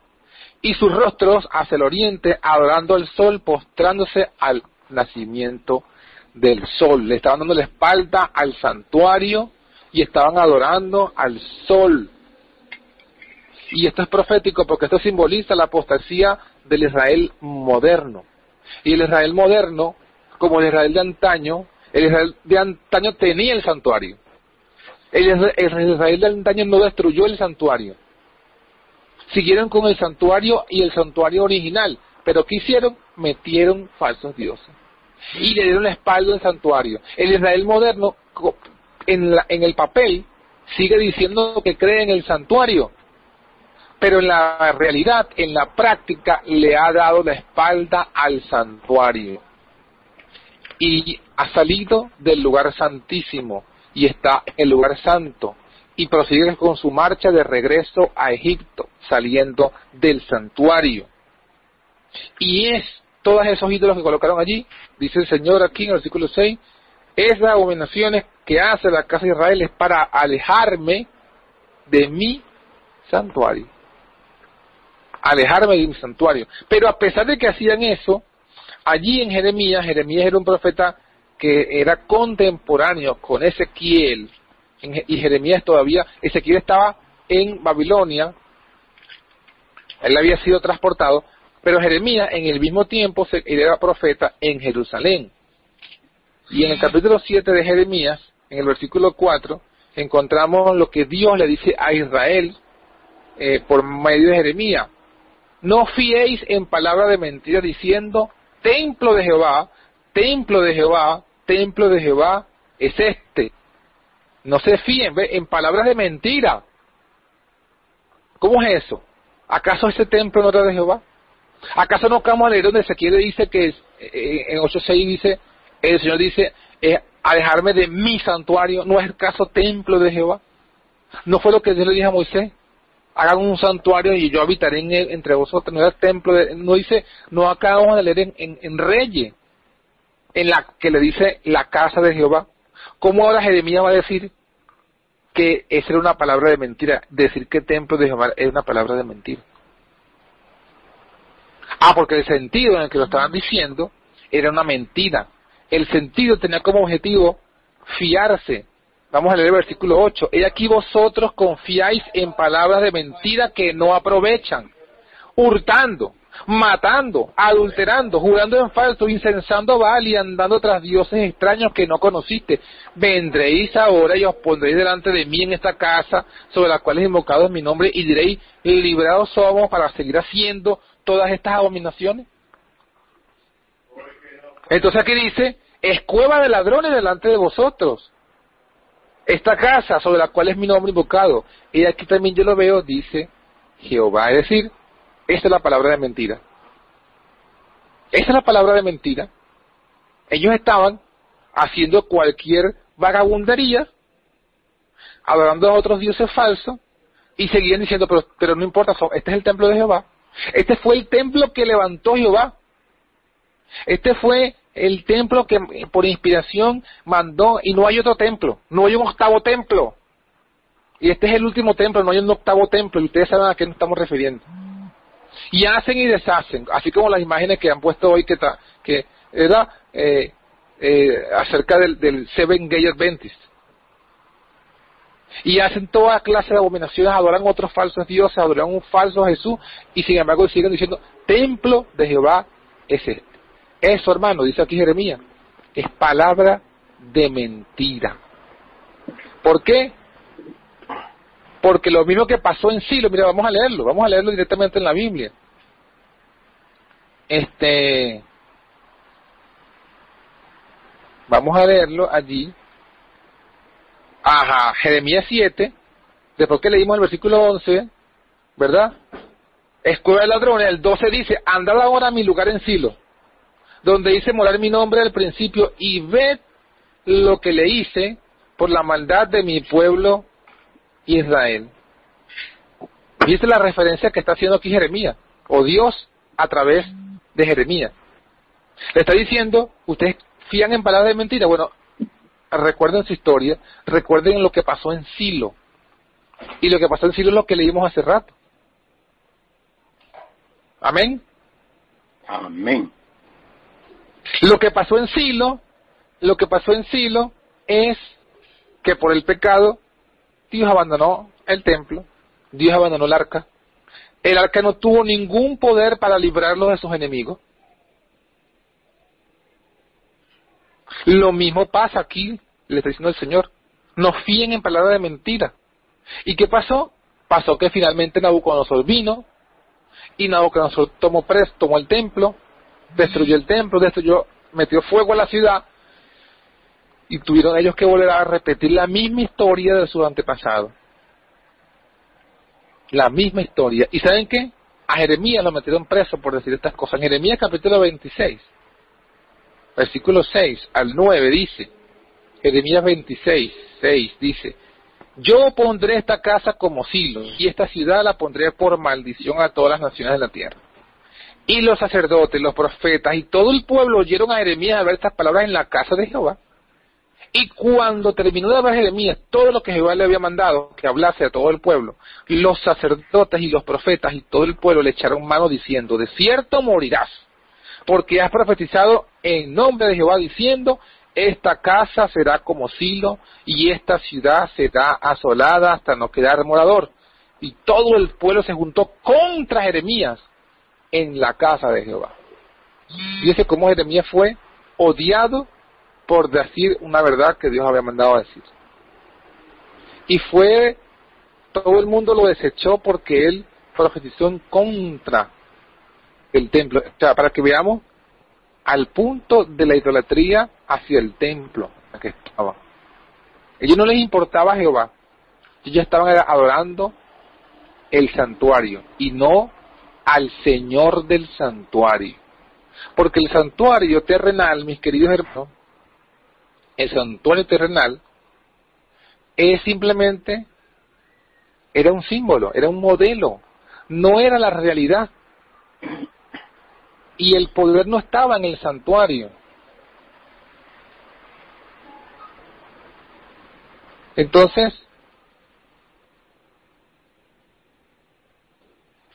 y sus rostros hacia el oriente, adorando al sol, postrándose al nacimiento del sol, le estaban dando la espalda al santuario y estaban adorando al sol. Y esto es profético porque esto simboliza la apostasía del Israel moderno. Y el Israel moderno, como el Israel de antaño, el Israel de antaño tenía el santuario. El, Israel de antaño no destruyó el santuario. Siguieron con el santuario y el santuario original, pero ¿qué hicieron? Metieron falsos dioses. Y le dieron la espalda al santuario. El Israel moderno, en, en el papel, sigue diciendo que cree en el santuario, pero en la realidad, en la práctica, le ha dado la espalda al santuario. Y ha salido del lugar santísimo y está en el lugar santo. Y prosigue con su marcha de regreso a Egipto, saliendo del santuario. Y es todos esos ídolos que colocaron allí, dice el Señor aquí en el versículo 6, esas abominaciones que hace la casa de Israel es para alejarme de mi santuario alejarme de mi santuario. Pero a pesar de que hacían eso, allí en Jeremías, Jeremías era un profeta que era contemporáneo con Ezequiel, y Jeremías todavía, Ezequiel estaba en Babilonia, él había sido transportado, pero Jeremías en el mismo tiempo era profeta en Jerusalén. Y en el capítulo 7 de Jeremías, en el versículo 4, encontramos lo que Dios le dice a Israel eh, por medio de Jeremías. No fiéis en palabra de mentira diciendo, templo de Jehová, templo de Jehová, templo de Jehová es este. No se fíen ¿ve? en palabras de mentira. ¿Cómo es eso? ¿Acaso ese templo no era de Jehová? ¿Acaso no vamos a leer donde quiere dice que eh, en 8.6 dice, el Señor dice, eh, alejarme de mi santuario, ¿no es el caso templo de Jehová? ¿No fue lo que Dios le dijo a Moisés? Hagan un santuario y yo habitaré en entre vosotros. No el templo, no dice, no acabamos de leer en, en, Reyes, en la que le dice la casa de Jehová. ¿Cómo ahora Jeremías va a decir que esa era una palabra de mentira? Decir que templo de Jehová es una palabra de mentira. Ah, porque el sentido en el que lo estaban diciendo era una mentira. El sentido tenía como objetivo fiarse. Vamos a leer el versículo 8. He aquí vosotros confiáis en palabras de mentira que no aprovechan, hurtando, matando, adulterando, jurando en falso, incensando Baal y andando tras dioses extraños que no conociste. Vendréis ahora y os pondréis delante de mí en esta casa sobre la cual es invocado mi nombre y diréis, librados somos para seguir haciendo todas estas abominaciones. Entonces aquí dice, es cueva de ladrones delante de vosotros. Esta casa sobre la cual es mi nombre invocado. Y aquí también yo lo veo, dice Jehová. Es decir, esta es la palabra de mentira. Esa es la palabra de mentira. Ellos estaban haciendo cualquier vagabundería, adorando a otros dioses falsos, y seguían diciendo, pero, pero no importa, este es el templo de Jehová. Este fue el templo que levantó Jehová. Este fue el templo que por inspiración mandó, y no hay otro templo, no hay un octavo templo. Y este es el último templo, no hay un octavo templo, y ustedes saben a qué nos estamos refiriendo y hacen y deshacen, así como las imágenes que han puesto hoy que, que era eh, eh, acerca del, del Seven Gay Adventist. Y hacen toda clase de abominaciones, adoran otros falsos dioses, adoran un falso Jesús, y sin embargo siguen diciendo, templo de Jehová es este. Eso, hermano, dice aquí Jeremías, es palabra de mentira. ¿Por qué? Porque lo mismo que pasó en Silo, mira, vamos a leerlo, vamos a leerlo directamente en la Biblia. Este, vamos a leerlo allí. Ajá, Jeremías 7, después que leímos el versículo 11, ¿verdad? Escuela de ladrones, el 12 dice, andad ahora a mi lugar en Silo, donde hice morar mi nombre al principio, y ved lo que le hice por la maldad de mi pueblo Israel. Y esta es la referencia que está haciendo aquí Jeremías, o Dios a través de Jeremías. Le está diciendo, ustedes fían en palabras de mentira. Bueno, recuerden su historia, recuerden lo que pasó en Silo. Y lo que pasó en Silo es lo que leímos hace rato. Amén. Amén. Lo que pasó en Silo, lo que pasó en Silo es que por el pecado Dios abandonó el templo, Dios abandonó el arca. El arca no tuvo ningún poder para librarlo de sus enemigos. Lo mismo pasa aquí, le está diciendo el Señor. No fíen en palabras de mentira. ¿Y qué pasó? Pasó que finalmente Nabucodonosor vino y Nabucodonosor tomó preso, tomó el templo, destruyó el templo, destruyó, metió fuego a la ciudad y tuvieron ellos que volver a repetir la misma historia de su antepasado. La misma historia. ¿Y saben qué? A Jeremías lo metieron preso por decir estas cosas. En Jeremías capítulo 26, versículo 6 al 9 dice, Jeremías 26, 6 dice, yo pondré esta casa como silo y esta ciudad la pondré por maldición a todas las naciones de la tierra. Y los sacerdotes, los profetas y todo el pueblo oyeron a Jeremías ver estas palabras en la casa de Jehová. Y cuando terminó de hablar Jeremías todo lo que Jehová le había mandado, que hablase a todo el pueblo, los sacerdotes y los profetas y todo el pueblo le echaron mano diciendo, de cierto morirás, porque has profetizado en nombre de Jehová diciendo, esta casa será como silo y esta ciudad será asolada hasta no quedar morador. Y todo el pueblo se juntó contra Jeremías en la casa de Jehová. Y ese cómo Jeremías fue odiado por decir una verdad que Dios había mandado a decir. Y fue, todo el mundo lo desechó porque él profetizó en contra el templo. O sea, para que veamos al punto de la idolatría hacia el templo que estaba. Ellos no les importaba Jehová. Ellos estaban adorando el santuario y no al Señor del santuario. Porque el santuario terrenal, mis queridos hermanos, el santuario terrenal es simplemente, era un símbolo, era un modelo, no era la realidad. Y el poder no estaba en el santuario. Entonces,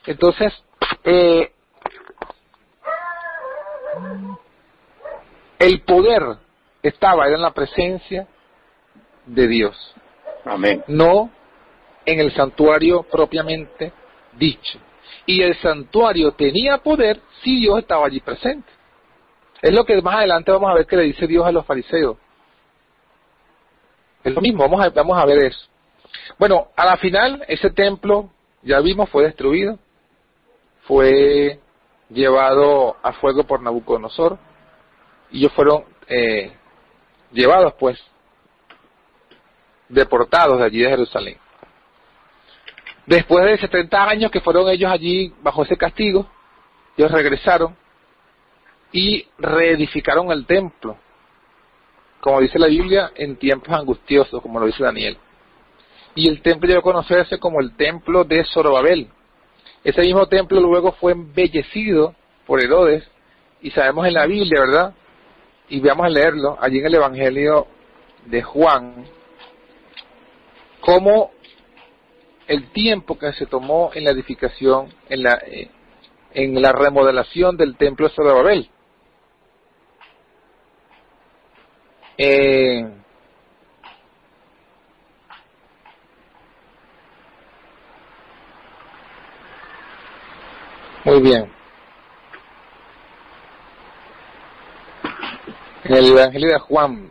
entonces, eh, el poder estaba, era en la presencia de Dios. Amén. No en el santuario propiamente dicho. Y el santuario tenía poder si Dios estaba allí presente. Es lo que más adelante vamos a ver que le dice Dios a los fariseos. Es lo mismo, vamos a, vamos a ver eso. Bueno, a la final ese templo, ya vimos, fue destruido fue llevado a fuego por Nabucodonosor y ellos fueron eh, llevados pues, deportados de allí de Jerusalén. Después de 70 años que fueron ellos allí bajo ese castigo, ellos regresaron y reedificaron el templo, como dice la Biblia, en tiempos angustiosos, como lo dice Daniel. Y el templo llegó a conocerse como el templo de Zorobabel. Ese mismo templo luego fue embellecido por Herodes, y sabemos en la Biblia, ¿verdad? Y veamos a leerlo, allí en el Evangelio de Juan, cómo el tiempo que se tomó en la edificación, en la, eh, en la remodelación del templo de Zorobabel. Eh, muy bien. En el Evangelio de Juan,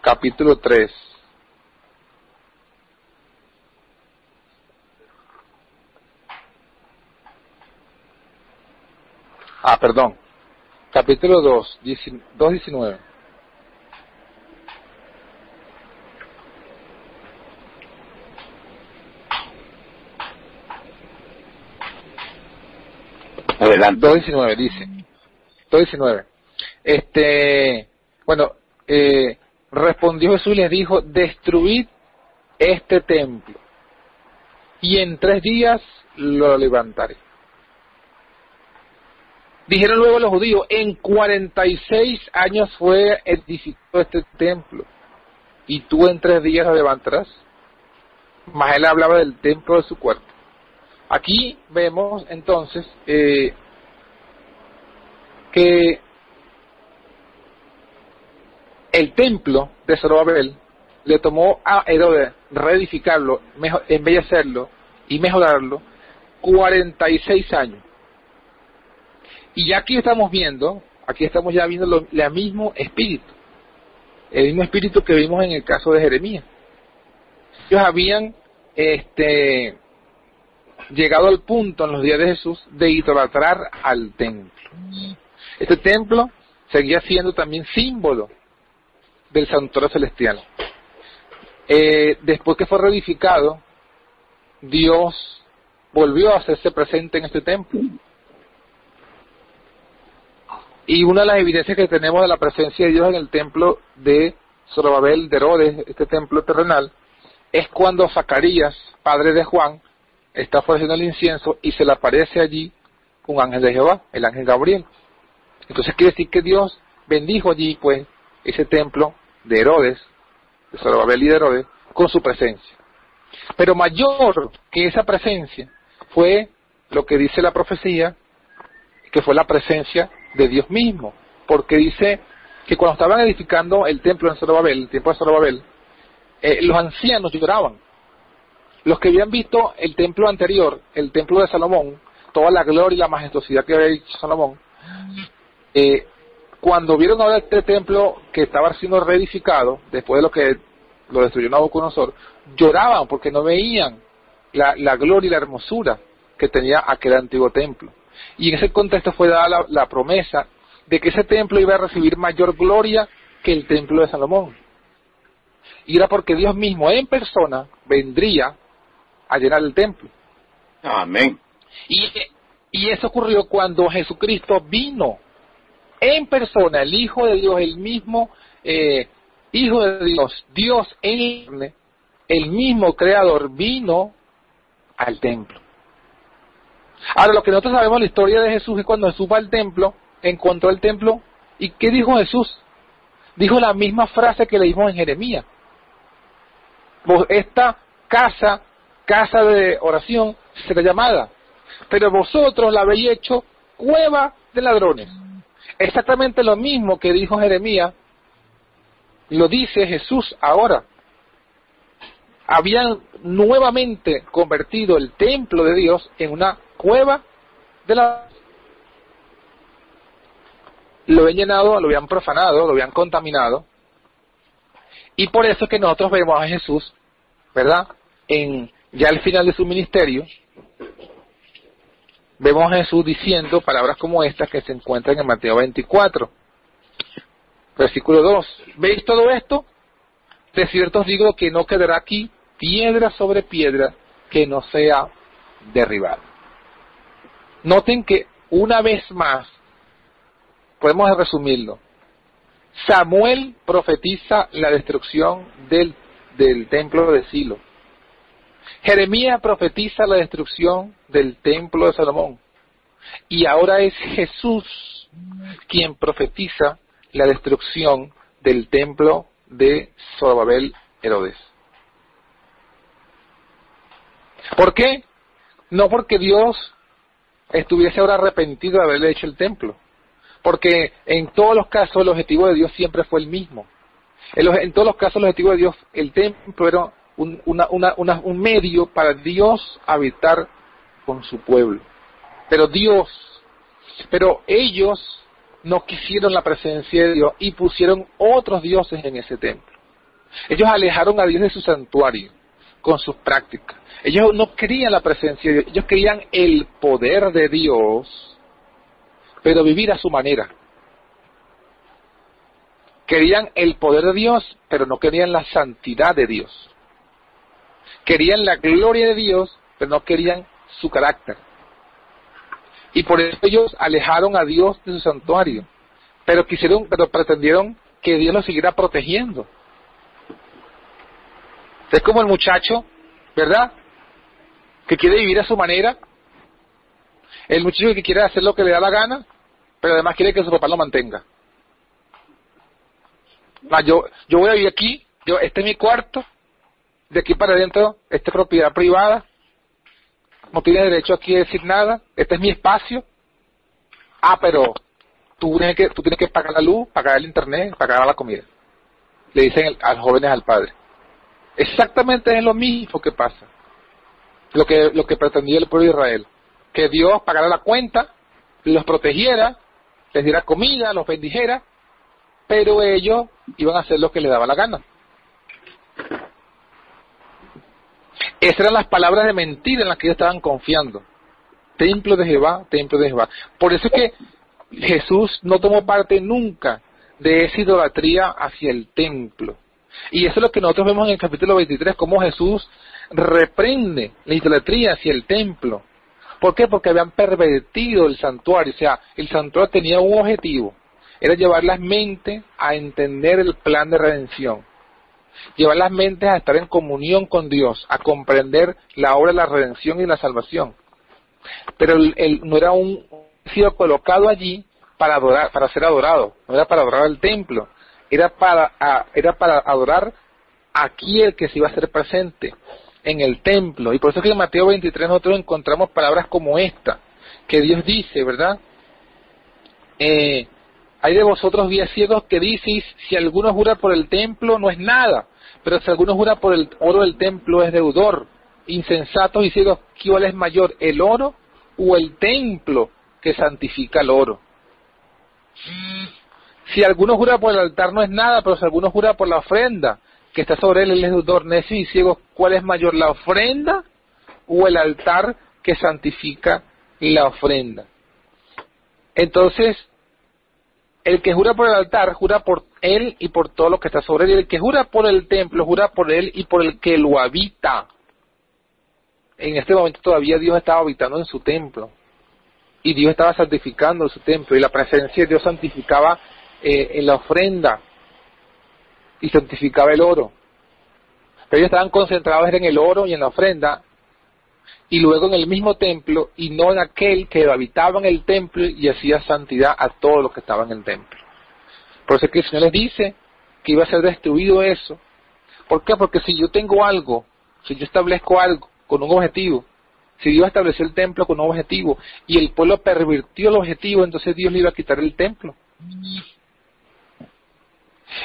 capítulo 3. Ah, perdón. Capítulo 2, 2.19. Adelante. 2.19 dice. 2.19. Este, bueno, eh, respondió Jesús y les dijo, destruid este templo y en tres días lo levantaré. Dijeron luego los judíos, en 46 años fue edificado este templo y tú en tres días lo levantarás. Más él hablaba del templo de su cuerpo. Aquí vemos entonces eh, que el templo de Zorobabel le tomó a Herodes reedificarlo, embellecerlo y mejorarlo 46 años. Y ya aquí estamos viendo, aquí estamos ya viendo el mismo espíritu, el mismo espíritu que vimos en el caso de Jeremías. Ellos habían este, llegado al punto en los días de Jesús de idolatrar al templo. Este templo seguía siendo también símbolo del santuario celestial. Eh, después que fue reedificado, Dios volvió a hacerse presente en este templo. Y una de las evidencias que tenemos de la presencia de Dios en el templo de Zorobabel de Herodes, este templo terrenal, es cuando Zacarías, padre de Juan, está ofreciendo el incienso y se le aparece allí un ángel de Jehová, el ángel Gabriel. Entonces quiere decir que Dios bendijo allí, pues, ese templo de Herodes, de Zorobabel y de Herodes, con su presencia. Pero mayor que esa presencia fue lo que dice la profecía, que fue la presencia de Dios mismo, porque dice que cuando estaban edificando el templo en Zorobabel, el templo de Zorobabel, eh, los ancianos lloraban. Los que habían visto el templo anterior, el templo de Salomón, toda la gloria y la majestuosidad que había dicho Salomón, eh, cuando vieron ahora este templo que estaba siendo reedificado, después de lo que lo destruyó Nabucodonosor, lloraban porque no veían la, la gloria y la hermosura que tenía aquel antiguo templo. Y en ese contexto fue dada la, la, promesa de que ese templo iba a recibir mayor gloria que el templo de Salomón. Y era porque Dios mismo en persona vendría a llenar el templo. Amén. Y, y eso ocurrió cuando Jesucristo vino en persona, el Hijo de Dios, el mismo eh, Hijo de Dios, Dios en el mismo Creador, vino al templo. Ahora, lo que nosotros sabemos la historia de Jesús es cuando Jesús va al templo, encontró el templo, ¿y qué dijo Jesús? Dijo la misma frase que le dijo en Jeremías. Esta casa, casa de oración, será llamada, pero vosotros la habéis hecho cueva de ladrones. Exactamente lo mismo que dijo Jeremías, lo dice Jesús ahora. Habían nuevamente convertido el templo de Dios en una cueva de la... Lo habían llenado, lo habían profanado, lo habían contaminado. Y por eso es que nosotros vemos a Jesús, ¿verdad? En ya al final de su ministerio, vemos a Jesús diciendo palabras como estas que se encuentran en Mateo 24. Versículo 2. ¿Veis todo esto? De cierto os digo que no quedará aquí piedra sobre piedra que no sea derribada. Noten que una vez más, podemos resumirlo, Samuel profetiza la destrucción del, del templo de Silo. Jeremías profetiza la destrucción del templo de Salomón. Y ahora es Jesús quien profetiza la destrucción del templo de Zorobabel Herodes. ¿Por qué? No porque Dios estuviese ahora arrepentido de haberle hecho el templo, porque en todos los casos el objetivo de Dios siempre fue el mismo. En, todos los casos el objetivo de Dios, el templo era un, un medio para Dios habitar con su pueblo. Pero Dios, pero ellos no quisieron la presencia de Dios y pusieron otros dioses en ese templo. Ellos alejaron a Dios de su santuario con sus prácticas. Ellos no querían la presencia de Dios, ellos querían el poder de Dios, pero vivir a su manera. Querían el poder de Dios, pero no querían la santidad de Dios. Querían la gloria de Dios, pero no querían su carácter. Y por eso ellos alejaron a Dios de su santuario. Pero quisieron, pero pretendieron que Dios los siguiera protegiendo. Es como el muchacho, ¿verdad? Que quiere vivir a su manera. El muchacho que quiere hacer lo que le da la gana, pero además quiere que su papá lo mantenga. yo, yo voy a vivir aquí, yo, este es mi cuarto, de aquí para adentro, esta es propiedad privada, no tienes derecho aquí a decir nada, este es mi espacio. Ah, pero tú tienes que, tú tienes que pagar la luz, pagar el internet, pagar la comida. Le dicen a los jóvenes al padre. Exactamente es lo mismo que pasa. Lo que, lo que pretendía el pueblo de Israel. Que Dios pagara la cuenta, los protegiera, les diera comida, los bendijera, pero ellos iban a hacer lo que les daba la gana. Esas eran las palabras de mentira en las que ellos estaban confiando. Templo de Jehová, templo de Jehová. Por eso es que Jesús no tomó parte nunca de esa idolatría hacia el templo. Y eso es lo que nosotros vemos en el capítulo 23, cómo Jesús reprende la idolatría hacia el templo. ¿Por qué? Porque habían pervertido el santuario. O sea, el santuario tenía un objetivo. Era llevar las mentes a entender el plan de redención llevar las mentes a estar en comunión con Dios, a comprender la obra de la redención y la salvación. Pero él, no era un sido colocado allí para adorar, para ser adorado, no era para adorar el templo, era para, era para adorar a aquel que se iba a ser presente en el templo. Y por eso es que en Mateo 23 nosotros encontramos palabras como esta, que Dios dice, ¿verdad? Eh, hay de vosotros días ciegos que dices, si alguno jura por el templo no es nada, pero si alguno jura por el oro del templo es deudor. Insensatos y ciegos, ¿cuál es mayor, el oro o el templo que santifica el oro? Si alguno jura por el altar no es nada, pero si alguno jura por la ofrenda que está sobre él, él es deudor. Necio y ciego, ¿cuál es mayor, la ofrenda o el altar que santifica la ofrenda? Entonces, el que jura por el altar, jura por él y por todo lo que está sobre él. Y el que jura por el templo, jura por él y por el que lo habita. En este momento todavía Dios estaba habitando en su templo. Y Dios estaba santificando su templo. Y la presencia de Dios santificaba eh, en la ofrenda. Y santificaba el oro. Pero ellos estaban concentrados en el oro y en la ofrenda y luego en el mismo templo y no en aquel que habitaba en el templo y hacía santidad a todos los que estaban en el templo. Por eso es que el Señor les dice que iba a ser destruido eso. ¿Por qué? Porque si yo tengo algo, si yo establezco algo con un objetivo, si Dios estableció el templo con un objetivo y el pueblo pervirtió el objetivo, entonces Dios le iba a quitar el templo.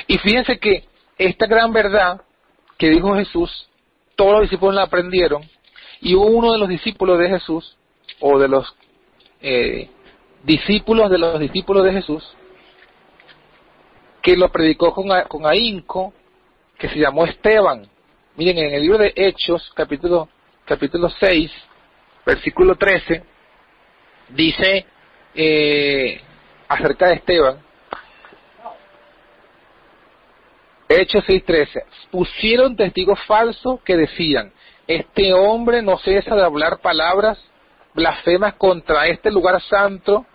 Y fíjense que esta gran verdad que dijo Jesús, todos los discípulos la aprendieron, y uno de los discípulos de Jesús, o de los eh, discípulos de los discípulos de Jesús, que lo predicó con, con ahínco, que se llamó Esteban. Miren, en el libro de Hechos, capítulo, capítulo 6, versículo 13, dice eh, acerca de Esteban, Hechos 6:13, pusieron testigos falsos que decían, este hombre no cesa de hablar palabras blasfemas contra este lugar santo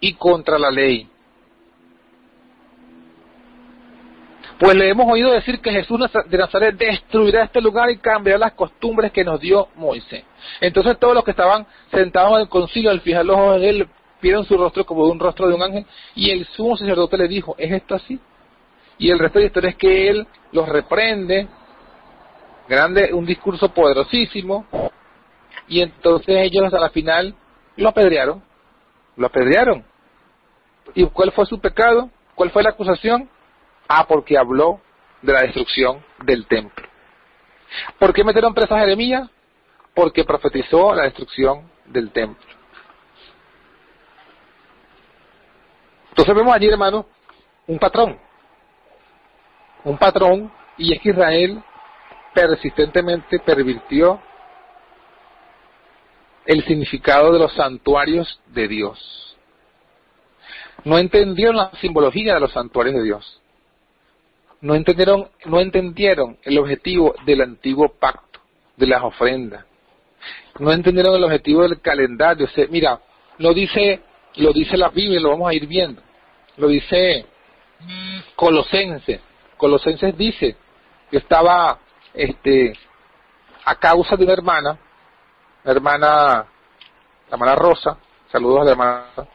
y contra la ley. Pues le hemos oído decir que Jesús de Nazaret destruirá este lugar y cambiará las costumbres que nos dio Moisés. Entonces todos los que estaban sentados en el concilio al fijar los ojos en él vieron su rostro como de un rostro de un ángel y el sumo sacerdote le dijo, ¿es esto así? Y el resto de la historia es que él los reprende, grande, un discurso poderosísimo, y entonces ellos a la final lo apedrearon, lo apedrearon. ¿Y cuál fue su pecado? ¿Cuál fue la acusación? Ah, porque habló de la destrucción del templo. ¿Por qué metieron preso a Jeremías? Porque profetizó la destrucción del templo. Entonces vemos allí, hermano, un patrón. Un patrón, y es que Israel persistentemente pervirtió el significado de los santuarios de Dios. No entendieron la simbología de los santuarios de Dios no entendieron, no entendieron el objetivo del antiguo pacto, de las ofrendas. No entendieron el objetivo del calendario. mira, lo dice, lo dice la Biblia, lo vamos a ir viendo. Lo dice Colosenses. Colosenses dice, que estaba este, a causa de una hermana, la hermana, la hermana Rosa, saludos a la hermana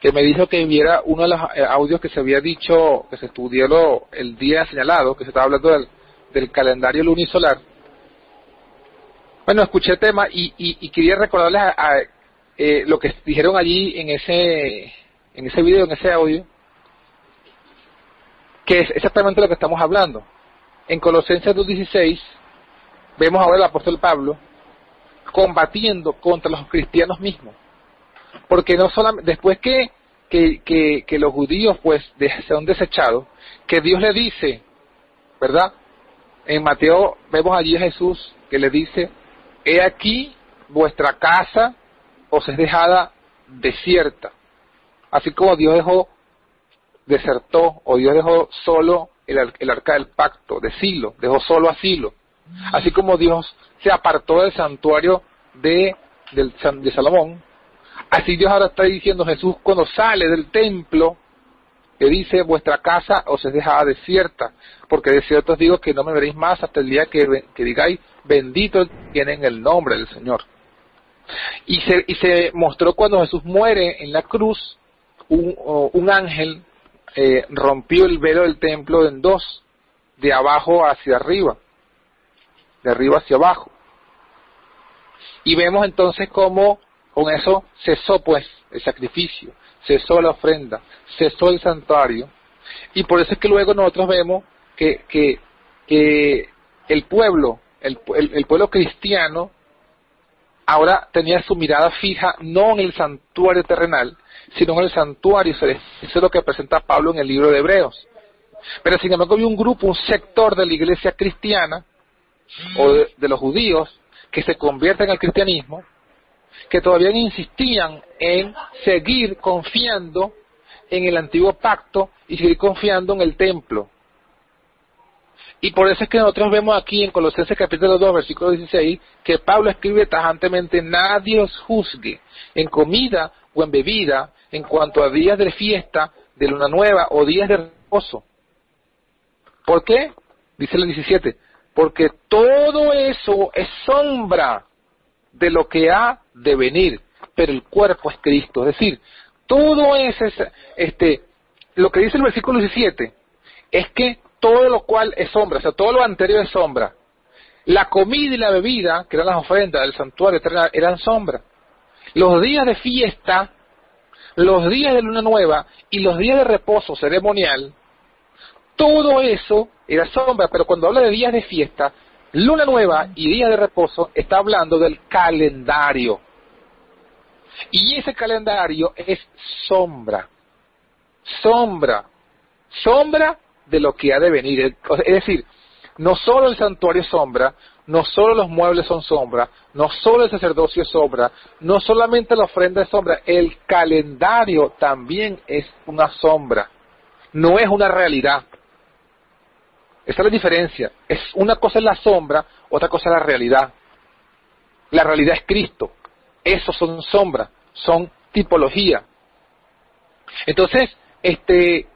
que me dijo que viera uno de los eh, audios que se había dicho, que se estudió el día señalado, que se estaba hablando del, calendario lunisolar. Bueno, escuché el tema y, quería recordarles a, eh, lo que dijeron allí en ese, en ese video, en ese audio, que es exactamente lo que estamos hablando. En Colosenses 2.16 vemos ahora al apóstol Pablo combatiendo contra los cristianos mismos porque no solamente, después que, que, que, los judíos pues son desechados, que Dios le dice, ¿verdad? En Mateo vemos allí a Jesús que le dice, he aquí vuestra casa os es dejada desierta. Así como Dios dejó, desertó, o Dios dejó solo el, el arca del pacto de Silo, dejó solo a Silo. Así como Dios se apartó del santuario de, del, de Salomón, Así Dios ahora está diciendo Jesús cuando sale del templo, que dice, vuestra casa os es dejada desierta, porque de cierto os digo que no me veréis más hasta el día que, digáis, bendito tiene en el nombre del Señor. Y se, y se mostró cuando Jesús muere en la cruz, un, ángel eh, rompió el velo del templo en dos, de abajo hacia arriba, de arriba hacia abajo. Y vemos entonces cómo con eso cesó pues el sacrificio, cesó la ofrenda, cesó el santuario. Y por eso es que luego nosotros vemos que, que, que el pueblo, el, el, pueblo cristiano, ahora tenía su mirada fija no en el santuario terrenal, sino en el santuario celestial. Eso es lo que presenta Pablo en el libro de Hebreos. Pero sin embargo había un grupo, un sector de la iglesia cristiana, o de los judíos, que se convierten al cristianismo, que todavía insistían en seguir confiando en el antiguo pacto y seguir confiando en el templo. Y por eso es que nosotros vemos aquí en Colosenses capítulo 2, versículo 16, que Pablo escribe tajantemente, nadie os juzgue en comida o en bebida, en cuanto a días de fiesta, de luna nueva o días de reposo. ¿Por qué? Dice el 17, porque todo eso es sombra de lo que ha de venir, pero el cuerpo es Cristo. Es decir, todo es este, lo que dice el versículo 17 es que todo lo cual es sombra, o sea, todo lo anterior es sombra. La comida y la bebida, que eran las ofrendas del santuario eran sombra. Los días de fiesta los días de luna nueva y los días de reposo ceremonial, todo eso era sombra, pero cuando habla de días de fiesta, luna nueva y días de reposo, está hablando del calendario. Y ese calendario es sombra, sombra, sombra de lo que ha de venir. Es decir, no solo el santuario es sombra, no solo los muebles son sombra, no solo el sacerdocio es sombra, no solamente la ofrenda es sombra, el calendario también es una sombra, no es una realidad. Esa es la diferencia. Es una cosa es la sombra, otra cosa es la realidad. La realidad es Cristo. Esos son sombras, son tipología. Entonces, este,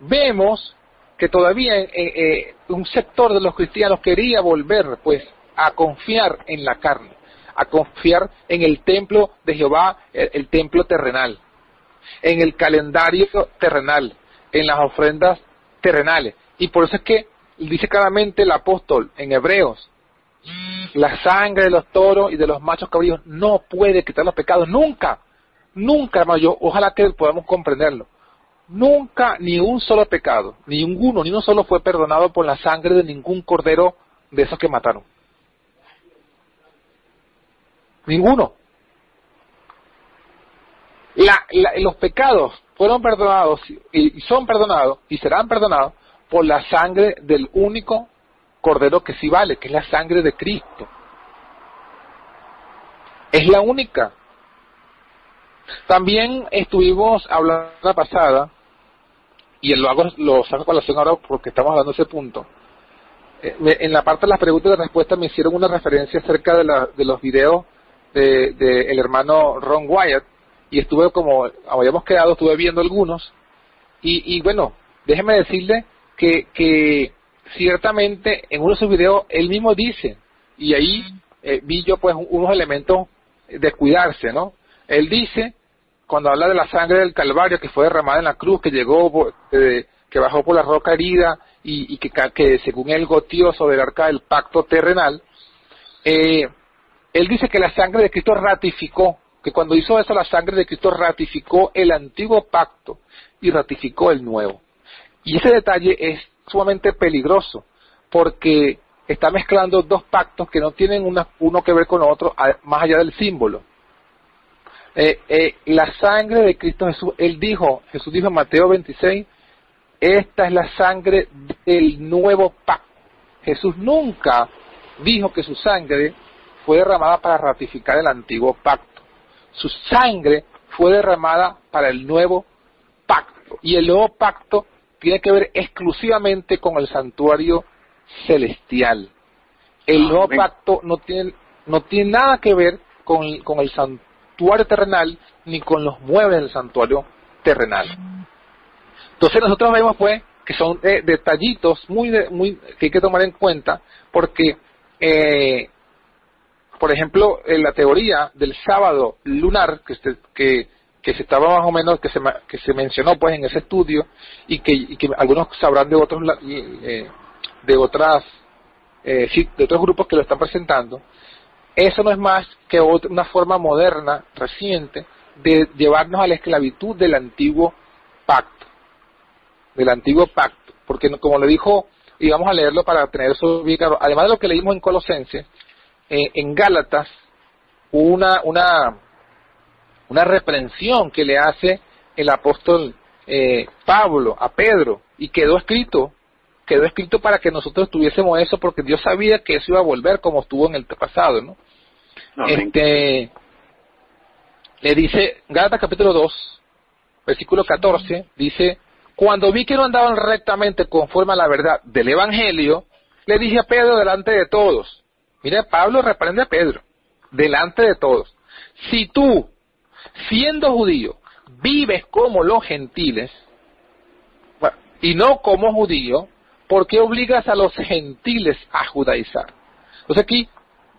vemos que todavía eh, eh, un sector de los cristianos quería volver, pues, a confiar en la carne, a confiar en el templo de Jehová, el, templo terrenal, en el calendario terrenal, en las ofrendas terrenales. Y por eso es que dice claramente el apóstol en Hebreos, la sangre de los toros y de los machos cabríos no puede quitar los pecados, nunca, nunca, hermano, yo, ojalá que podamos comprenderlo. Nunca ni un solo pecado, ni ninguno, ni uno solo fue perdonado por la sangre de ningún cordero de esos que mataron. Ninguno. los pecados fueron perdonados y son perdonados y serán perdonados por la sangre del único cordero que sí vale, que es la sangre de Cristo. Es la única. También estuvimos hablando la pasada, y lo hago, lo saco a colación ahora porque estamos hablando de ese punto. Eh, en la parte de las preguntas y respuestas me hicieron una referencia acerca de, la, de los videos del de, el hermano Ron Wyatt, y estuve como habíamos quedado, estuve viendo algunos, y, y bueno, déjeme decirle que, que ciertamente en uno de sus videos él mismo dice, y ahí eh, vi yo pues unos elementos de cuidarse, ¿no? Él dice, cuando habla de la sangre del Calvario que fue derramada en la cruz, que llegó, eh, que bajó por la roca herida y, que, que, según él goteó sobre el arca del pacto terrenal, eh, él dice que la sangre de Cristo ratificó, que cuando hizo eso la sangre de Cristo ratificó el antiguo pacto y ratificó el nuevo. Y ese detalle es sumamente peligroso, porque está mezclando dos pactos que no tienen uno que ver con otro, más allá del símbolo. Eh, eh, la sangre de Cristo Jesús, él dijo, Jesús dijo en Mateo 26, esta es la sangre del nuevo pacto. Jesús nunca dijo que su sangre fue derramada para ratificar el antiguo pacto. Su sangre fue derramada para el nuevo pacto. Y el nuevo pacto tiene que ver exclusivamente con el santuario celestial. El nuevo pacto no tiene, no tiene nada que ver con, el santuario terrenal ni con los muebles del santuario terrenal. Entonces nosotros vemos pues que son eh, detallitos muy, muy que hay que tomar en cuenta porque, eh, por ejemplo, en la teoría del sábado lunar que, que que se estaba más o menos que se que se mencionó pues en ese estudio y que, que algunos sabrán de otros eh, de otras eh, de otros grupos que lo están presentando eso no es más que una forma moderna reciente de llevarnos a la esclavitud del antiguo pacto del antiguo pacto. Porque como le dijo y vamos a leerlo para tener eso bien claro además de lo que leímos en Colosenses eh, en Gálatas una una una reprensión que le hace el apóstol eh, Pablo a Pedro y quedó escrito, quedó escrito para que nosotros tuviésemos eso porque Dios sabía que eso iba a volver como estuvo en el pasado, ¿no? Este le dice Gálatas capítulo 2, versículo 14, dice, cuando vi que no andaban rectamente conforme a la verdad del evangelio, le dije a Pedro delante de todos. Mira, Pablo reprende a Pedro delante de todos. Si tú siendo judío, vives como los gentiles y no como judío, ¿por qué obligas a los gentiles a judaizar? Entonces aquí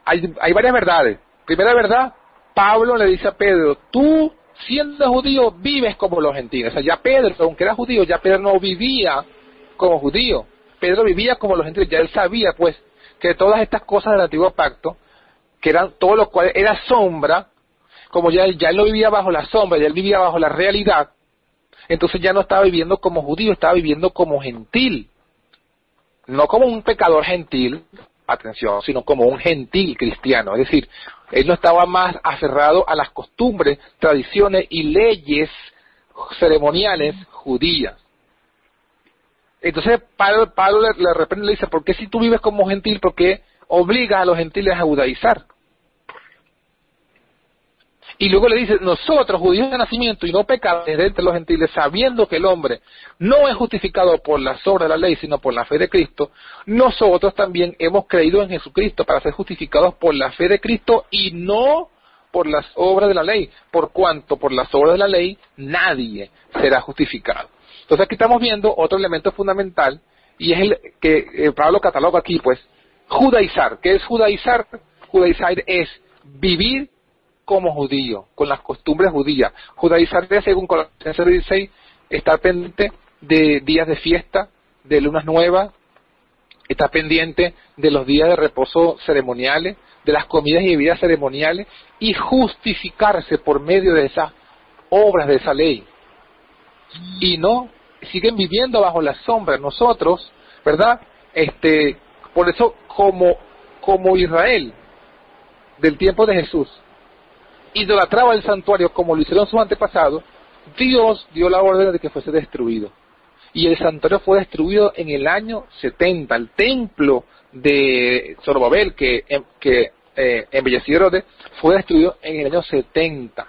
hay, hay varias verdades. Primera verdad, Pablo le dice a Pedro, tú siendo judío vives como los gentiles. O sea, ya Pedro, aunque era judío, ya Pedro no vivía como judío. Pedro vivía como los gentiles, ya él sabía pues que todas estas cosas del antiguo pacto, que eran todo lo cual era sombra, como ya, ya él no vivía bajo la sombra, ya él vivía bajo la realidad, entonces ya no estaba viviendo como judío, estaba viviendo como gentil. No como un pecador gentil, atención, sino como un gentil cristiano. Es decir, él no estaba más aferrado a las costumbres, tradiciones y leyes ceremoniales judías. Entonces Pablo, le, le reprende y le dice, ¿por qué si tú vives como gentil, por qué obligas a los gentiles a judaizar? Y luego le dice, nosotros, judíos de nacimiento y no pecadores de entre los gentiles, sabiendo que el hombre no es justificado por las obras de la ley, sino por la fe de Cristo, nosotros también hemos creído en Jesucristo para ser justificados por la fe de Cristo y no por las obras de la ley, por cuanto por las obras de la ley nadie será justificado. Entonces aquí estamos viendo otro elemento fundamental y es el que eh, Pablo cataloga aquí, pues, judaizar. ¿Qué es judaizar? Judaizar es vivir como judío, con las costumbres judías. Judaizar, según Colosenses 16, estar pendiente de días de fiesta, de lunas nuevas, está pendiente de los días de reposo ceremoniales, de las comidas y bebidas ceremoniales y justificarse por medio de esas obras de esa ley. Y no siguen viviendo bajo la sombra. Nosotros, ¿verdad? Este, por eso como como Israel del tiempo de Jesús idolatraba el santuario como lo hicieron sus antepasados, Dios dio la orden de que fuese destruido. Y el santuario fue destruido en el año 70. El templo de Zorobabel, que, em, que eh, embelleció Herodes, fue destruido en el año 70.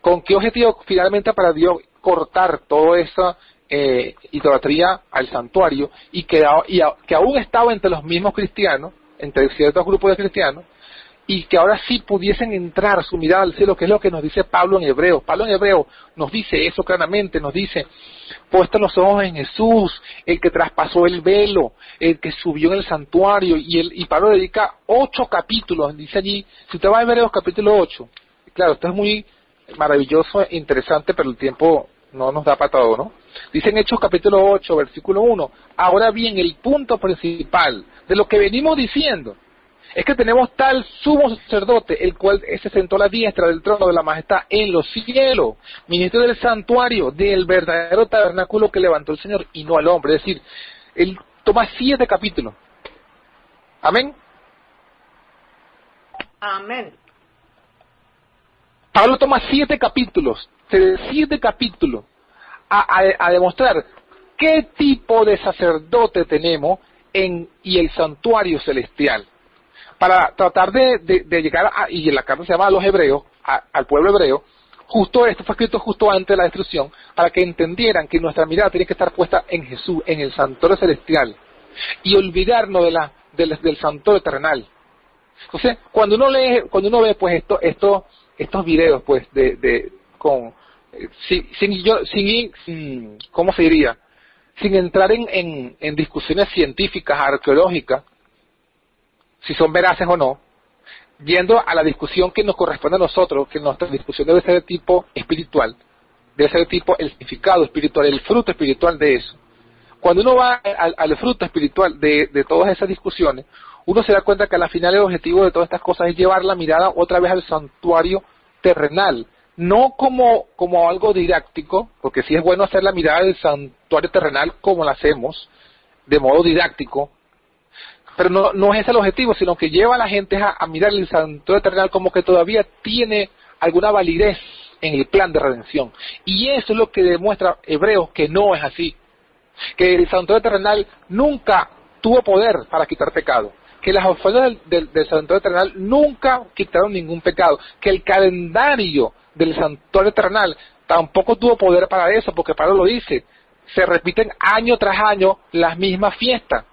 ¿Con qué objetivo finalmente para Dios cortar toda esa eh, idolatría al santuario y que, y que aún estaba entre los mismos cristianos, entre ciertos grupos de cristianos, y que ahora sí pudiesen entrar su mirada al cielo, que es lo que nos dice Pablo en Hebreo. Pablo en Hebreo nos dice eso claramente, nos dice, puestos los ojos en Jesús, el que traspasó el velo, el que subió en el santuario, y, el, y Pablo dedica ocho capítulos, dice allí, si usted va a Hebreos capítulo ocho, claro, esto es muy maravilloso e interesante, pero el tiempo no nos da para todo, ¿no? Dice en Hechos capítulo 8, versículo 1, ahora bien, el punto principal de lo que venimos diciendo, es que tenemos tal sumo sacerdote, el cual se sentó a la diestra del trono de la majestad en los cielos, ministro del santuario, del verdadero tabernáculo que levantó el Señor y no al hombre. Es decir, él toma siete capítulos. Amén. Amén. Pablo toma siete capítulos, siete capítulos, a, a, a demostrar qué tipo de sacerdote tenemos en y el santuario celestial para tratar de, llegar a, y la carta se llama a los hebreos, al pueblo hebreo, justo esto fue escrito justo antes de la destrucción, para que entendieran que nuestra mirada tiene que estar puesta en Jesús, en el santuario celestial, y olvidarnos de la, del, santuario terrenal. Entonces, cuando uno lee, cuando uno ve pues esto, esto, estos videos pues de, de con eh, sin, sin, yo, sin, ¿cómo se diría? Sin entrar en, en, en discusiones científicas, arqueológicas, si son veraces o no, yendo a la discusión que nos corresponde a nosotros, que nuestra discusión debe ser de tipo espiritual, debe ser de tipo el significado espiritual, el fruto espiritual de eso. Cuando uno va al, fruto espiritual de, de, todas esas discusiones, uno se da cuenta que al final el objetivo de todas estas cosas es llevar la mirada otra vez al santuario terrenal, no como, como algo didáctico, porque sí es bueno hacer la mirada del santuario terrenal como la hacemos, de modo didáctico, pero no, no es ese el objetivo, sino que lleva a la gente a, mirar el santuario terrenal como que todavía tiene alguna validez en el plan de redención. Y eso es lo que demuestra Hebreos que no es así. Que el santuario terrenal nunca tuvo poder para quitar pecado. Que las ofrendas del, del, santuario terrenal nunca quitaron ningún pecado. Que el calendario del santuario terrenal tampoco tuvo poder para eso, porque Pablo lo dice. Se repiten año tras año las mismas fiestas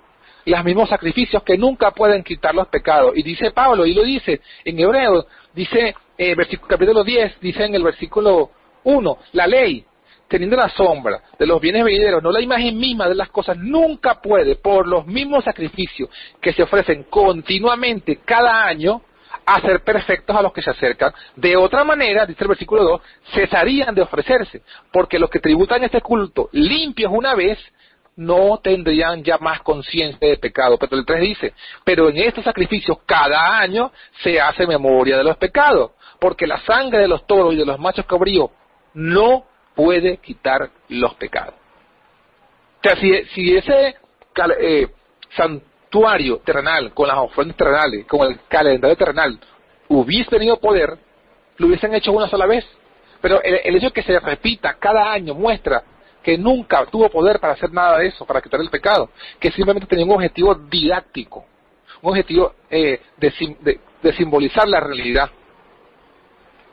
los mismos sacrificios que nunca pueden quitar los pecados. Y dice Pablo, y lo dice en Hebreo, dice eh, capítulo 10, dice en el versículo 1, la ley, teniendo la sombra de los bienes venideros, no la imagen misma de las cosas, nunca puede, por los mismos sacrificios que se ofrecen continuamente cada año, hacer perfectos a los que se acercan. De otra manera, dice el versículo 2, cesarían de ofrecerse, porque los que tributan este culto limpios una vez, no tendrían ya más conciencia de pecado. Pero el 3 dice, pero en estos sacrificios cada año se hace memoria de los pecados, porque la sangre de los toros y de los machos cabríos no puede quitar los pecados. O sea, si, ese eh, santuario terrenal, con las ofrendas terrenales, con el calendario terrenal, hubiese tenido poder, lo hubiesen hecho una sola vez. Pero el, el hecho de que se repita cada año muestra que nunca tuvo poder para hacer nada de eso, para quitar el pecado, que simplemente tenía un objetivo didáctico, un objetivo eh, de, de simbolizar la realidad.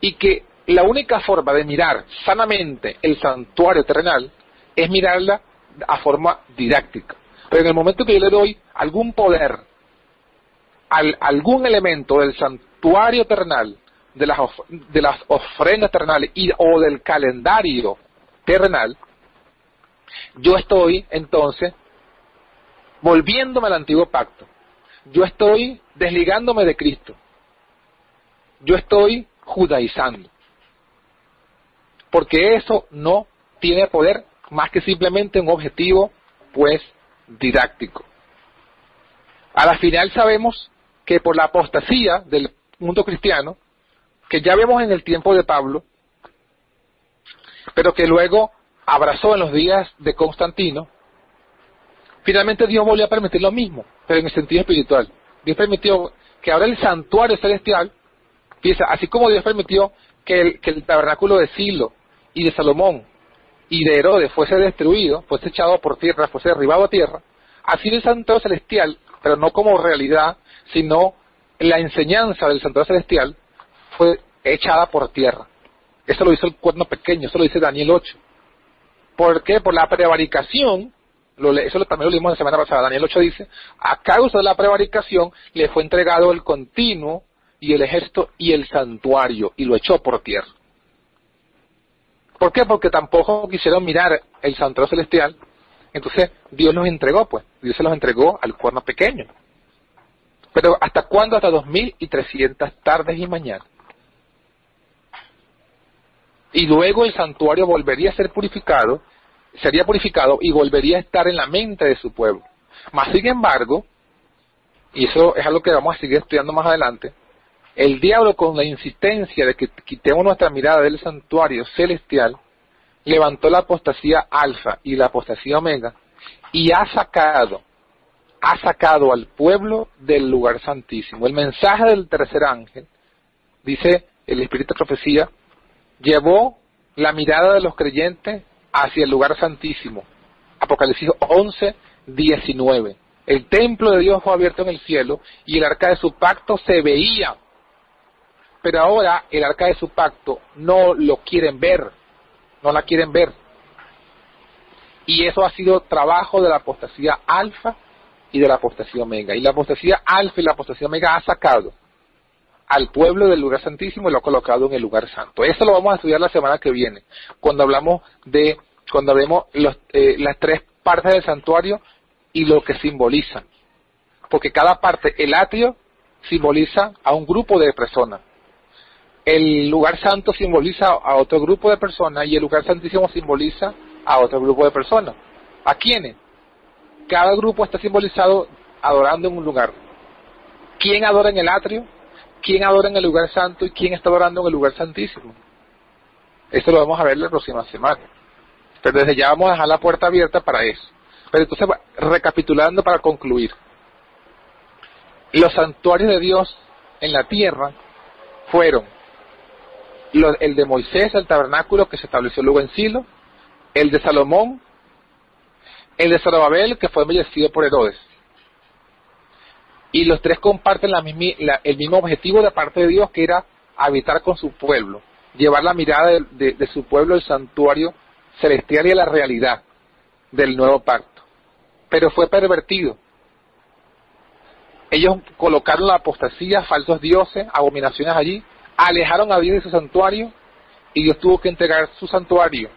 Y que la única forma de mirar sanamente el santuario terrenal es mirarla a forma didáctica. Pero en el momento que yo le doy algún poder, al, algún elemento del santuario terrenal, de las, de las ofrendas terrenales y, o del calendario terrenal, yo estoy entonces volviéndome al antiguo pacto. Yo estoy desligándome de Cristo. Yo estoy judaizando. Porque eso no tiene poder más que simplemente un objetivo, pues, didáctico. A la final sabemos que por la apostasía del mundo cristiano, que ya vemos en el tiempo de Pablo, pero que luego abrazó en los días de Constantino, finalmente Dios volvió a permitir lo mismo, pero en el sentido espiritual. Dios permitió que ahora el santuario celestial, así como Dios permitió que el, que el tabernáculo de Silo y de Salomón y de Herodes fuese destruido, fuese echado por tierra, fuese derribado a tierra, así el santuario celestial, pero no como realidad, sino la enseñanza del santuario celestial, fue echada por tierra. Eso lo hizo el cuerno pequeño, eso lo dice Daniel 8. ¿Por qué? Por la prevaricación, lo, eso también lo leímos la semana pasada, Daniel 8 dice, a causa de la prevaricación le fue entregado el continuo y el ejército y el santuario, y lo echó por tierra. ¿Por qué? Porque tampoco quisieron mirar el santuario celestial, entonces Dios los entregó, pues, Dios se los entregó al cuerno pequeño. Pero ¿hasta cuándo? Hasta 2300 tardes y mañanas y luego el santuario volvería a ser purificado, sería purificado y volvería a estar en la mente de su pueblo. Mas, sin embargo, y eso es algo que vamos a seguir estudiando más adelante, el diablo con la insistencia de que quitemos nuestra mirada del santuario celestial, levantó la apostasía alfa y la apostasía omega y ha sacado, ha sacado al pueblo del lugar santísimo. El mensaje del tercer ángel, dice el Espíritu de Profecía, llevó la mirada de los creyentes hacia el lugar santísimo. Apocalipsis 11, 19. El templo de Dios fue abierto en el cielo y el arca de su pacto se veía. Pero ahora el arca de su pacto no lo quieren ver, no la quieren ver. Y eso ha sido trabajo de la apostasía alfa y de la apostasía omega. Y la apostasía alfa y la apostasía omega ha sacado al pueblo del lugar santísimo y lo ha colocado en el lugar santo. Eso lo vamos a estudiar la semana que viene, cuando hablamos de, cuando vemos eh, las tres partes del santuario y lo que simbolizan. Porque cada parte, el atrio simboliza a un grupo de personas. El lugar santo simboliza a otro grupo de personas y el lugar santísimo simboliza a otro grupo de personas. ¿A quiénes? Cada grupo está simbolizado adorando en un lugar. ¿Quién adora en el atrio? Quién adora en el lugar santo y quién está adorando en el lugar santísimo. Esto lo vamos a ver la próxima semana. Pero desde ya vamos a dejar la puerta abierta para eso. Pero entonces, recapitulando para concluir. Los santuarios de Dios en la tierra fueron el de Moisés, el tabernáculo que se estableció luego en Silo, el de Salomón, el de Zorobabel que fue embellecido por Herodes y los tres comparten la el mismo objetivo de parte de Dios que era habitar con su pueblo, llevar la mirada de, su pueblo al santuario celestial y a la realidad del nuevo pacto. Pero fue pervertido. Ellos colocaron la apostasía, falsos dioses, abominaciones allí, alejaron a Dios de su santuario y Dios tuvo que entregar su santuario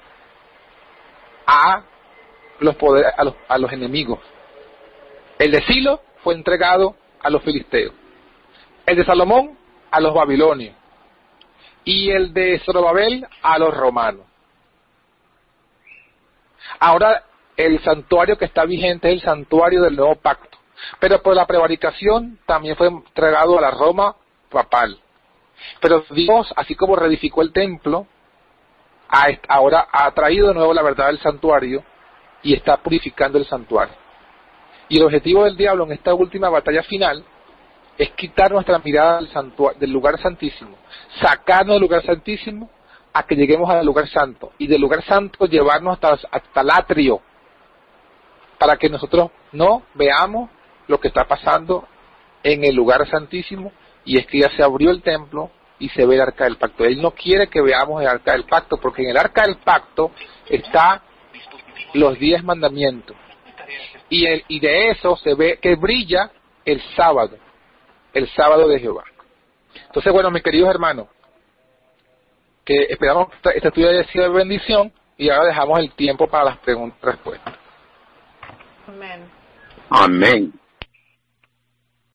a los, poderes, a los, a los enemigos. El de Silo fue entregado a los filisteos, el de Salomón a los babilonios y el de Zorobabel a los romanos. Ahora, el santuario que está vigente es el santuario del nuevo pacto. Pero por la prevaricación también fue entregado a la Roma papal. Pero Dios, así como reedificó el templo, ahora ha traído de nuevo la verdad del santuario y está purificando el santuario. Y el objetivo del diablo en esta última batalla final es quitar nuestra mirada del, del lugar santísimo, sacarnos del lugar santísimo a que lleguemos al lugar santo y del lugar santo llevarnos hasta, hasta el atrio para que nosotros no veamos lo que está pasando en el lugar santísimo y es que ya se abrió el templo y se ve el arca del pacto. Él no quiere que veamos el arca del pacto porque en el arca del pacto está los diez mandamientos y, el, y de eso se ve que brilla el sábado, el sábado de Jehová. Entonces, bueno, mis queridos hermanos, que esperamos que este estudio haya sido de bendición y ahora dejamos el tiempo para las preguntas y respuestas. Amén. Amén.